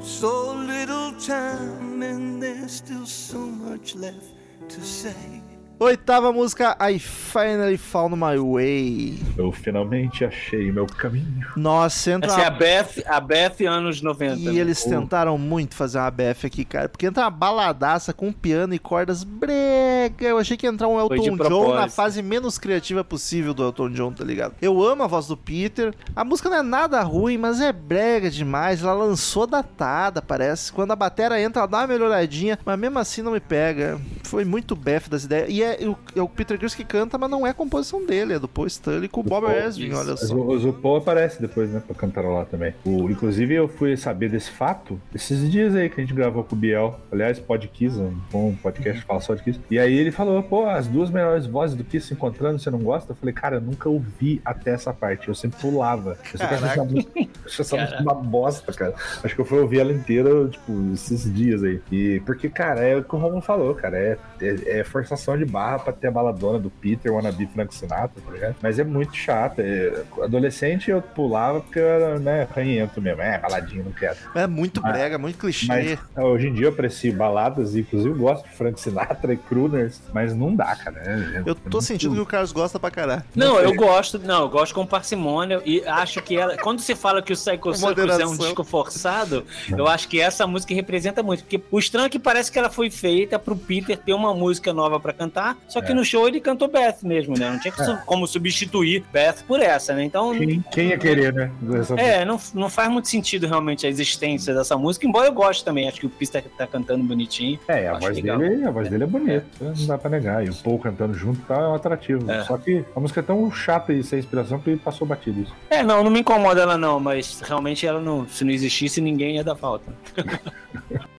So little time, and there's still so much left to say. Oitava música, I Finally Found My Way. Eu finalmente achei meu caminho. Nossa, entra Essa é a. Beth, a Beth anos 90. E né? eles tentaram muito fazer uma BF aqui, cara. Porque entra uma baladaça com piano e cordas brega. Eu achei que ia entrar um Elton John na fase menos criativa possível do Elton John, tá ligado? Eu amo a voz do Peter. A música não é nada ruim, mas é brega demais. Ela lançou datada, parece. Quando a batera entra, ela dá uma melhoradinha, mas mesmo assim não me pega. Foi muito BF das ideias. E é, o- é o Peter Chris que canta, mas não é composição dele, é do Paul Stanley com o Bob Ezrin, olha só. o, mas o Paul aparece depois, né? Pra cantarolar também. O, inclusive, eu fui saber desse fato esses dias aí que a gente gravou com o Biel. Aliás, Pod Kiss, um bom podcast que fala só de Kiss. E aí ele falou, pô, as duas melhores vozes do Kiss se encontrando, você não gosta? Eu falei, cara, eu nunca ouvi até essa parte. Eu sempre pulava. Eu sempre achei essa música, achei essa música uma bosta, cara. Acho que eu fui ouvir ela inteira, tipo, esses dias aí. E porque, cara, é o que o Romulo falou, cara. É, é, é forçação de barra pra ter a baladona do Peter, Wannabe Frank Sinatra, tá ligado? Mas é muito chato. É, adolescente eu pulava porque eu era, né, ranhento mesmo. É, baladinho, não quero. É muito Mas- brega, muito clichê. Mas hoje em dia eu aprecio baladas e inclusive gosto de Frank Sinatra e crooners, mas não dá, cara. É- Eu tô é sentindo que muito- o Carlos gosta pra caralho. Não, eu gosto, não, eu gosto com parcimônia e acho que ela, quando você fala que o Psycho Circus é um disco forçado, eu acho que essa música representa muito, porque o estranho é que parece que ela foi feita pro Peter ter uma música nova pra cantar, só que É. no show ele cantou Beth mesmo, né? Não tinha su- como substituir Beth por essa, né? Então, Quem, quem ia querer, né? É, não, não faz muito sentido realmente a existência dessa música, embora eu goste também, acho que o Peter tá cantando bonitinho. É, a voz, legal. dele, a voz dele é bonita, não dá pra negar. E o Paul cantando junto tá é um atrativo. É. Só que a música é tão chata e sem inspiração que passou batido isso. É, não, não me incomoda ela não, mas realmente ela não, se não existisse, ninguém ia dar falta.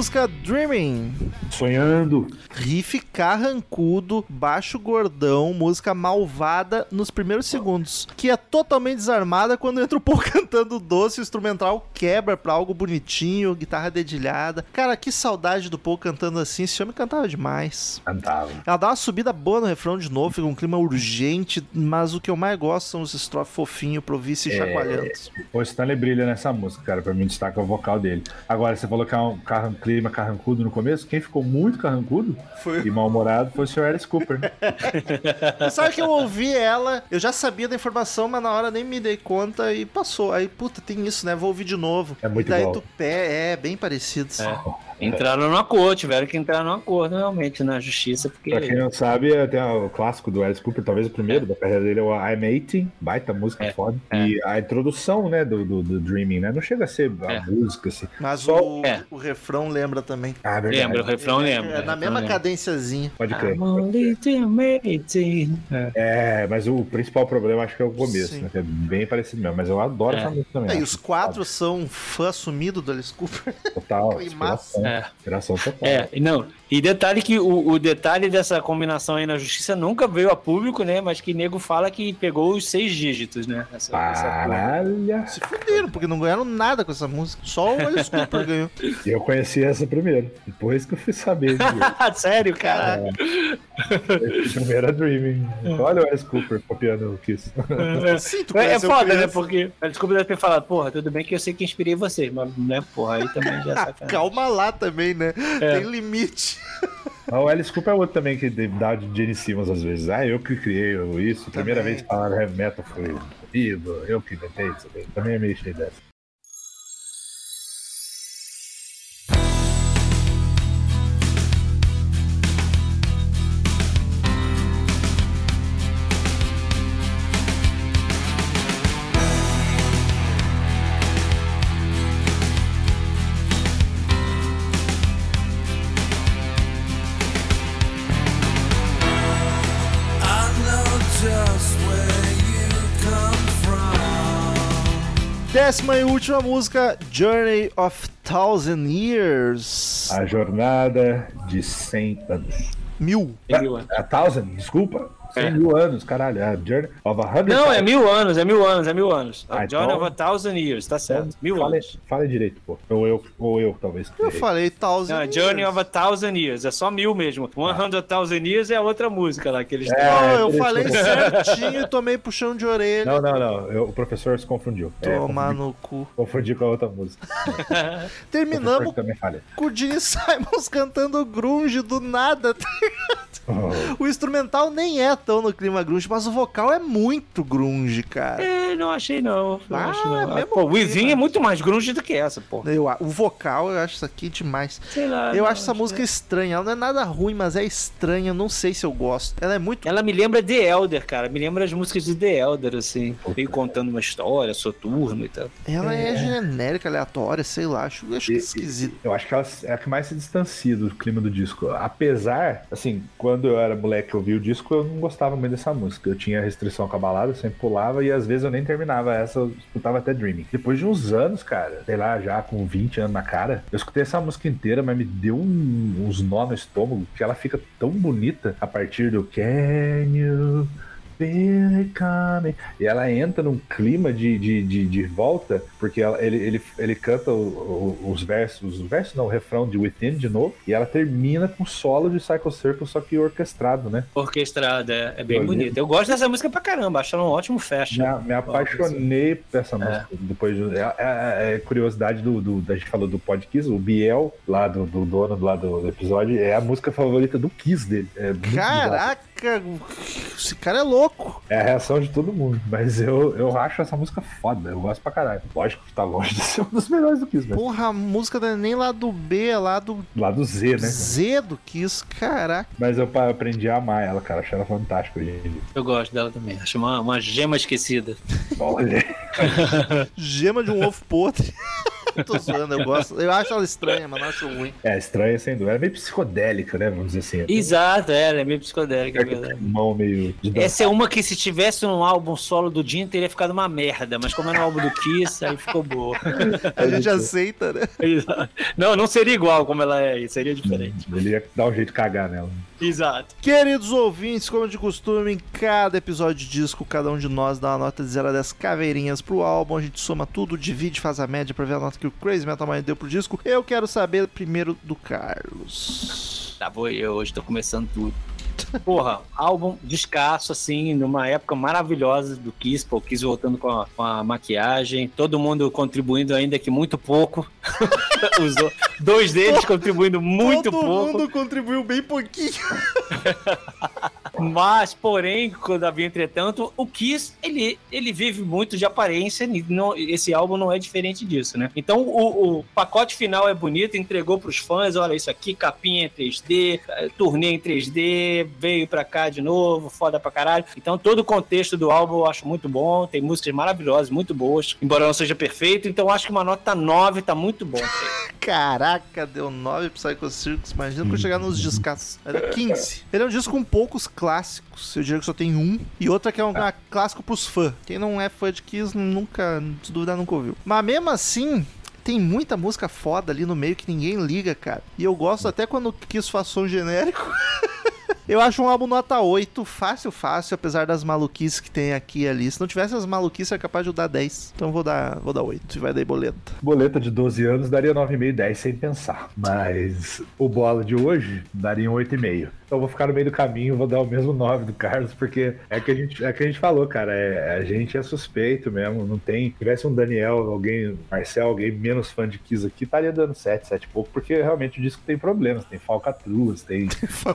música, Dreaming. sonhando. Riff carrancudo, baixo gordão, música malvada nos primeiros segundos. Que é totalmente desarmada quando entra o Paul cantando doce, o instrumental quebra pra algo bonitinho, guitarra dedilhada. Cara, que saudade do Paul cantando assim. Esse homem cantava demais. Cantava. Ela dá uma subida boa no refrão de novo, fica um clima urgente, mas o que eu mais gosto são os estrofes fofinhos pro vice chacoalhando. O Stanley brilha nessa música, cara. Pra mim, destaca o vocal dele. Agora, você falou que é um carran- clima carrancudo no começo. Quem ficou muito carrancudo Foi. e mal-humorado foi o Sr. Alice Cooper. Você sabe que eu ouvi ela, eu já sabia da informação, mas na hora nem me dei conta e passou. Aí, puta, tem isso, né? Vou ouvir de novo. É muito e daí igual. tu pé, é bem parecido. Entraram num acordo, tiveram que entrar num acordo realmente na justiça, porque. pra quem não sabe, é, tem o clássico do Alice Cooper, talvez o primeiro da carreira dele, é o I'm 18, baita música É, foda. é. E a introdução, né, do, do, do Dreaming, né? Não chega a ser a É. música, assim. Mas Só- o, É. o refrão lembra também. Ah, verdade. Lembra, o refrão lembra. É, na o refrão mesma lembra. cadênciazinha. Pode crer. É. É, mas o principal problema acho que é o começo, Sim. né? Que é bem parecido mesmo. Mas eu adoro É. essa música também. É, e os quatro são fã assumido do Alice Cooper. Total, inspiração. É. Inspiração total. É, e não. E detalhe que o, o detalhe dessa combinação aí na justiça nunca veio a público, né? Mas que nego fala que pegou os seis dígitos, né? Essa, essa! Se fuderam, porque não ganharam nada com essa música. Só o Alice Cooper ganhou. Eu conheci essa primeiro. Depois que eu fui saber. Sério, cara? primeiro a Dreaming. Olha o Alice Cooper copiando o Kiss. Sim, tu É, é conheceu foda, né? Porque a desculpa deve ter falado, porra, tudo bem que eu sei que inspirei vocês, mas, né, porra, aí também já é sacanagem. Calma lá também, né? É. Tem limite. Mas o Alice Cooper é outro também que dá de Gene Simmons às vezes. Ah, eu que criei isso. Primeira Também. vez que falaram heavy metal foi comigo. Eu que inventei isso. também. Também é meio cheio dessa. Décima e última música, Journey of Thousand Years. A jornada de 100 anos. Mil. Anos. A thousand, desculpa. 100 É. mil anos, caralho. A Journey of a Hundred Não, é mil anos, é mil anos, é mil anos. Ah, John então- of a Thousand Years, tá certo. Mil fale, anos. fale direito, pô. Ou eu, ou eu talvez. Eu falei Thousand Não, Years. Journey of a Thousand Years, é só mil mesmo. One Hundred Thousand Years é outra música lá que eles têm. É, Não, eu falei certinho e tomei puxão de orelha. Não, não, não. Eu- o professor se confundiu. É, Tomar confundi, no cu. confundi com a outra música. Terminamos com o Gene Simons cantando grunge do nada. tá ligado? O instrumental nem é tão no clima grunge, mas o vocal é muito grunge, cara. É, não achei não. não Ah, acho, não. é Ah, mesmo Pô, o. Within é muito mais grunge do que essa, pô. Eu, o vocal, eu acho isso aqui demais. Sei lá. Eu não, acho essa música estranha. Ela não é nada ruim, mas é estranha. Eu não sei se eu gosto. Ela é muito. Ela me lembra The Elder, cara. Me lembra as músicas de The Elder, assim. Veio contando uma história, soturno e tal. Ela é, genérica, aleatória, sei lá. Acho, acho que E- esquisito. Eu acho que ela é a que mais se distancia do clima do disco. Apesar, assim, quando eu era moleque e ouvi o disco, eu não gostava muito dessa música. Eu tinha restrição com a balada, eu sempre pulava e às vezes eu nem terminava essa, eu escutava até Dreaming. Depois de uns anos, cara, sei lá, já com 20 anos na cara, eu escutei essa música inteira, mas me deu um- uns nó no estômago que ela fica tão bonita a partir do Can You Feel It Coming? E ela entra num clima de, de, de, de volta, porque ela- ele, ele, ele canta o- o- os versos, os versos não, o refrão de Within de novo, e ela termina com solo de Psycho Circle, só que orquestrado, né? Orquestrada, é, é bem Olha. bonita. Eu gosto dessa música pra caramba, acho ela um ótimo fashion. Me, me apaixonei por essa música. Depois de, é, é- é curiosidade do, do- da gente falou do Pod Kiss, o Biel, lá do, do dono lá do, do episódio, é a música favorita do Kiss dele. É. Caraca, esse cara é louco. É a reação de todo mundo, mas eu, eu acho essa música foda, eu gosto pra caralho. Lógico que tá longe de ser um dos melhores do Kiss, mas Porra, a música não é nem lá do B, é lá do lá do Z, né? Z do Kiss. Caraca. Mas eu aprendi a amar ela, cara, achei ela fantástica hoje em dia. Eu gosto dela também. Acho uma, uma gema esquecida. Olha, Gema de um ovo podre. Tô zoando, eu gosto. Eu acho ela estranha, mas não acho ruim. É, estranha sem dúvida. É meio psicodélica, né? Vamos dizer assim. Exato, é, ela é meio psicodélica, é. Mão meio. Essa é uma que se tivesse um álbum solo do Jim, teria ficado uma merda, mas como é no álbum do Kiss, aí ficou boa. A gente aceita, né? Exato. Não, não seria igual como ela é, seria diferente. Ele ia dar um jeito de cagar nela. Exato. Queridos ouvintes, como de costume, em cada episódio de disco, cada um de nós dá uma nota de 0 a 10 caveirinhas pro álbum. A gente soma tudo, divide, faz a média pra ver a nota que o Crazy Metal Mind deu pro disco. Eu quero saber primeiro do Carlos. Tá, vou eu, hoje tô começando tudo. Porra, álbum descasso, assim, numa época maravilhosa do Kiss, pô, Kiss voltando com a, com a maquiagem, todo mundo contribuindo ainda que muito pouco. Do- dois deles contribuindo muito Todo pouco. mundo contribuiu bem pouquinho. Mas, porém, quando havia entretanto, o Kiss, ele, ele vive muito de aparência, e não- esse álbum não é diferente disso, né? Então, o, o pacote final é bonito, entregou pros fãs, olha isso aqui, capinha em 3D, eh, turnê em 3D, veio pra cá de novo, foda pra caralho. Então, todo o contexto do álbum eu acho muito bom, tem músicas maravilhosas, muito boas, embora não seja perfeito, então eu acho que uma nota 9 tá muito bom. Caraca, deu 9 pro Psycho Circus. Imagina quando chegar nos discos. Era 15. Ele é um disco com poucos clássicos. Eu diria que só tem um. E outra que é um ah, clássico pros fãs. Quem não é fã de Kiss nunca, se duvidar, nunca ouviu. Mas mesmo assim. Tem muita música foda ali no meio que ninguém liga, cara. E eu gosto até quando Kiss faz som genérico. Eu acho um álbum nota 8, fácil, fácil, apesar das maluquices que tem aqui e ali. Se não tivesse as maluquices, é capaz de eu dar 10. Então vou dar, vou dar 8 e vai dar boleta. Boleta de 12 anos daria 9,5, 10 sem pensar. Mas o bola de hoje daria um 8,5. Então eu vou ficar no meio do caminho, vou dar o mesmo 9 do Carlos, porque é que a gente, é que a gente falou, cara. É, a gente é suspeito mesmo. Não tem. Se tivesse um Daniel, alguém, Marcel, alguém menos fã de Kiss aqui, estaria dando 7, 7 e pouco, porque realmente o disco tem problemas. Tem falcatruas, tem,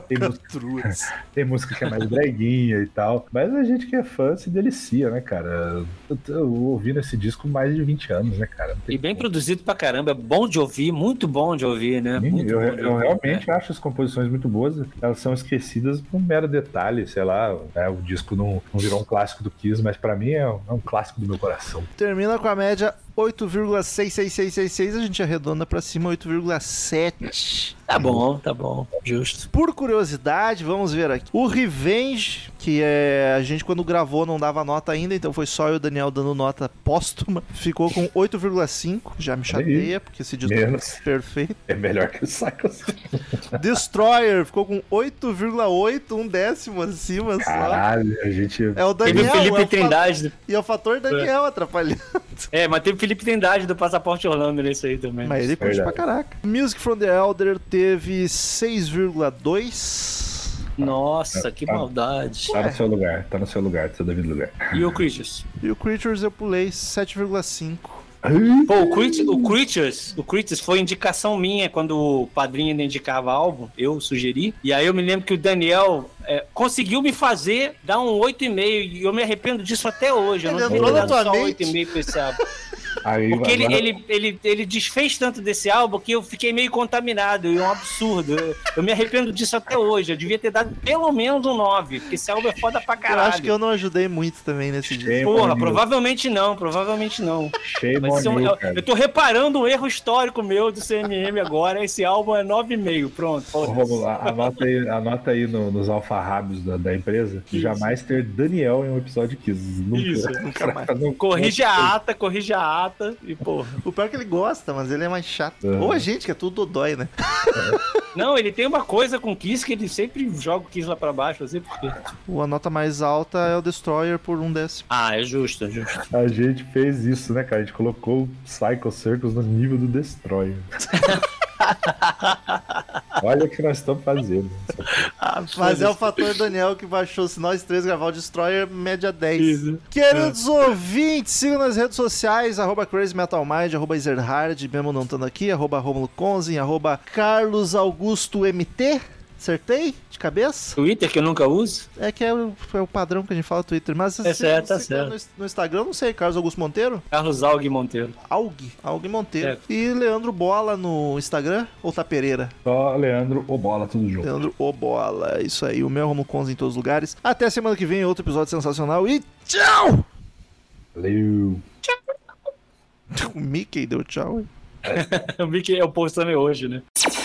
tem, música, tem música que é mais breguinha e tal. Mas a gente que é fã se delicia, né, cara? Eu tô ouvindo esse disco mais de 20 anos, né, cara? E bem como. produzido pra caramba, é bom de ouvir, muito bom de ouvir, né? Sim, Muito eu, bom de eu ouvir, realmente acho as composições muito boas. Elas são esquecidas por um mero detalhe, sei lá. né, o disco não, não virou um clássico do Kiss, mas pra mim é um, é um clássico do meu coração. Termina com a média 8,66666. A gente arredonda pra cima 8,7. Tá bom, tá bom, justo. Por curiosidade, vamos ver aqui. O Revenge, que é a gente quando gravou não dava nota ainda, então foi só eu e o Daniel dando nota póstuma, ficou com 8,5. Já me chateia, porque esse disco Menos. é perfeito. É melhor que o Psycho. Destroyer ficou com 8,8, um décimo acima só. Caralho, a gente. É o Teve Daniel, o Felipe é o fa- Trindade. e é o fator Daniel atrapalhando. É, mas teve o Felipe Trindade do Passaporte Orlando nesse aí também. Mas ele curte pra caraca. Music from the Elder teve 6,2. Nossa, que Tá. maldade. Tá no seu lugar, tá no seu lugar, tá seu devido lugar. E o Creatures? E o Creatures eu pulei 7,5. Pô, o, Crit- o Creatures, o Creatures foi indicação minha quando o padrinho ainda indicava álbum, eu sugeri. E aí eu me lembro que o Daniel é, conseguiu me fazer dar um 8,5 e eu me arrependo disso até hoje. Eu Ele não entrou teria na tua só mente. 8,5 pra esse álbum. Aí, Porque ele, agora- ele, ele, ele desfez tanto desse álbum que eu fiquei meio contaminado e é um absurdo. Eu, eu me arrependo disso até hoje. Eu devia ter dado pelo menos um 9, porque esse álbum é foda pra Eu caralho. acho que eu não ajudei muito também nesse dia. Porra, provavelmente não, provavelmente não. Shame Mas isso é um- eu, cara. eu tô reparando um erro histórico meu do CMM agora. Esse álbum é 9,5. Pronto, foda-se. Romulo, anota aí, anota aí no- nos alfarrábios da, da empresa Isso. jamais ter Daniel em um episódio Kiss. Nunca, Isso, nunca mais. Não- Corrige a ata, corrige a ata e porra. O pior é que ele gosta, mas ele é mais chato. Uhum. Ou a gente, que é tudo dodói, né? Não, ele tem uma coisa com o Kiss que ele sempre joga o Kiss lá pra baixo, não sei porquê. A nota mais alta é o Destroyer por um décimo. Ah, é justo, é justo. A gente fez isso, né, cara? A gente colocou o Psycho Circus no nível do Destroyer. Olha o que nós estamos fazendo. Mas é o fator Daniel que baixou. Se nós três gravar o Destroyer, média 10. Isso. Queridos ouvintes, sigam nas redes sociais, arroba Crazy Metal Mind, arroba Ezerhard, mesmo não estando aqui, arroba Romulo Conzen, arroba Carlos Augusto MT. Acertei? De cabeça? Twitter que eu nunca uso? É que é o, é o padrão que a gente fala no Twitter. Mas É se certo, tá tá certo. No, no Instagram, não sei, Carlos Augusto Monteiro? Carlos Algue Monteiro. Aug, Aug Monteiro. É. E Leandro Bola no Instagram ou tá Pereira? Só Leandro ou bola, tudo junto. Leandro O Bola. Isso aí, o meu Romulo Conza em todos os lugares. Até semana que vem, outro episódio sensacional e tchau! Valeu. O Mickey deu tchau. hein? o Mickey é o povo também hoje, né?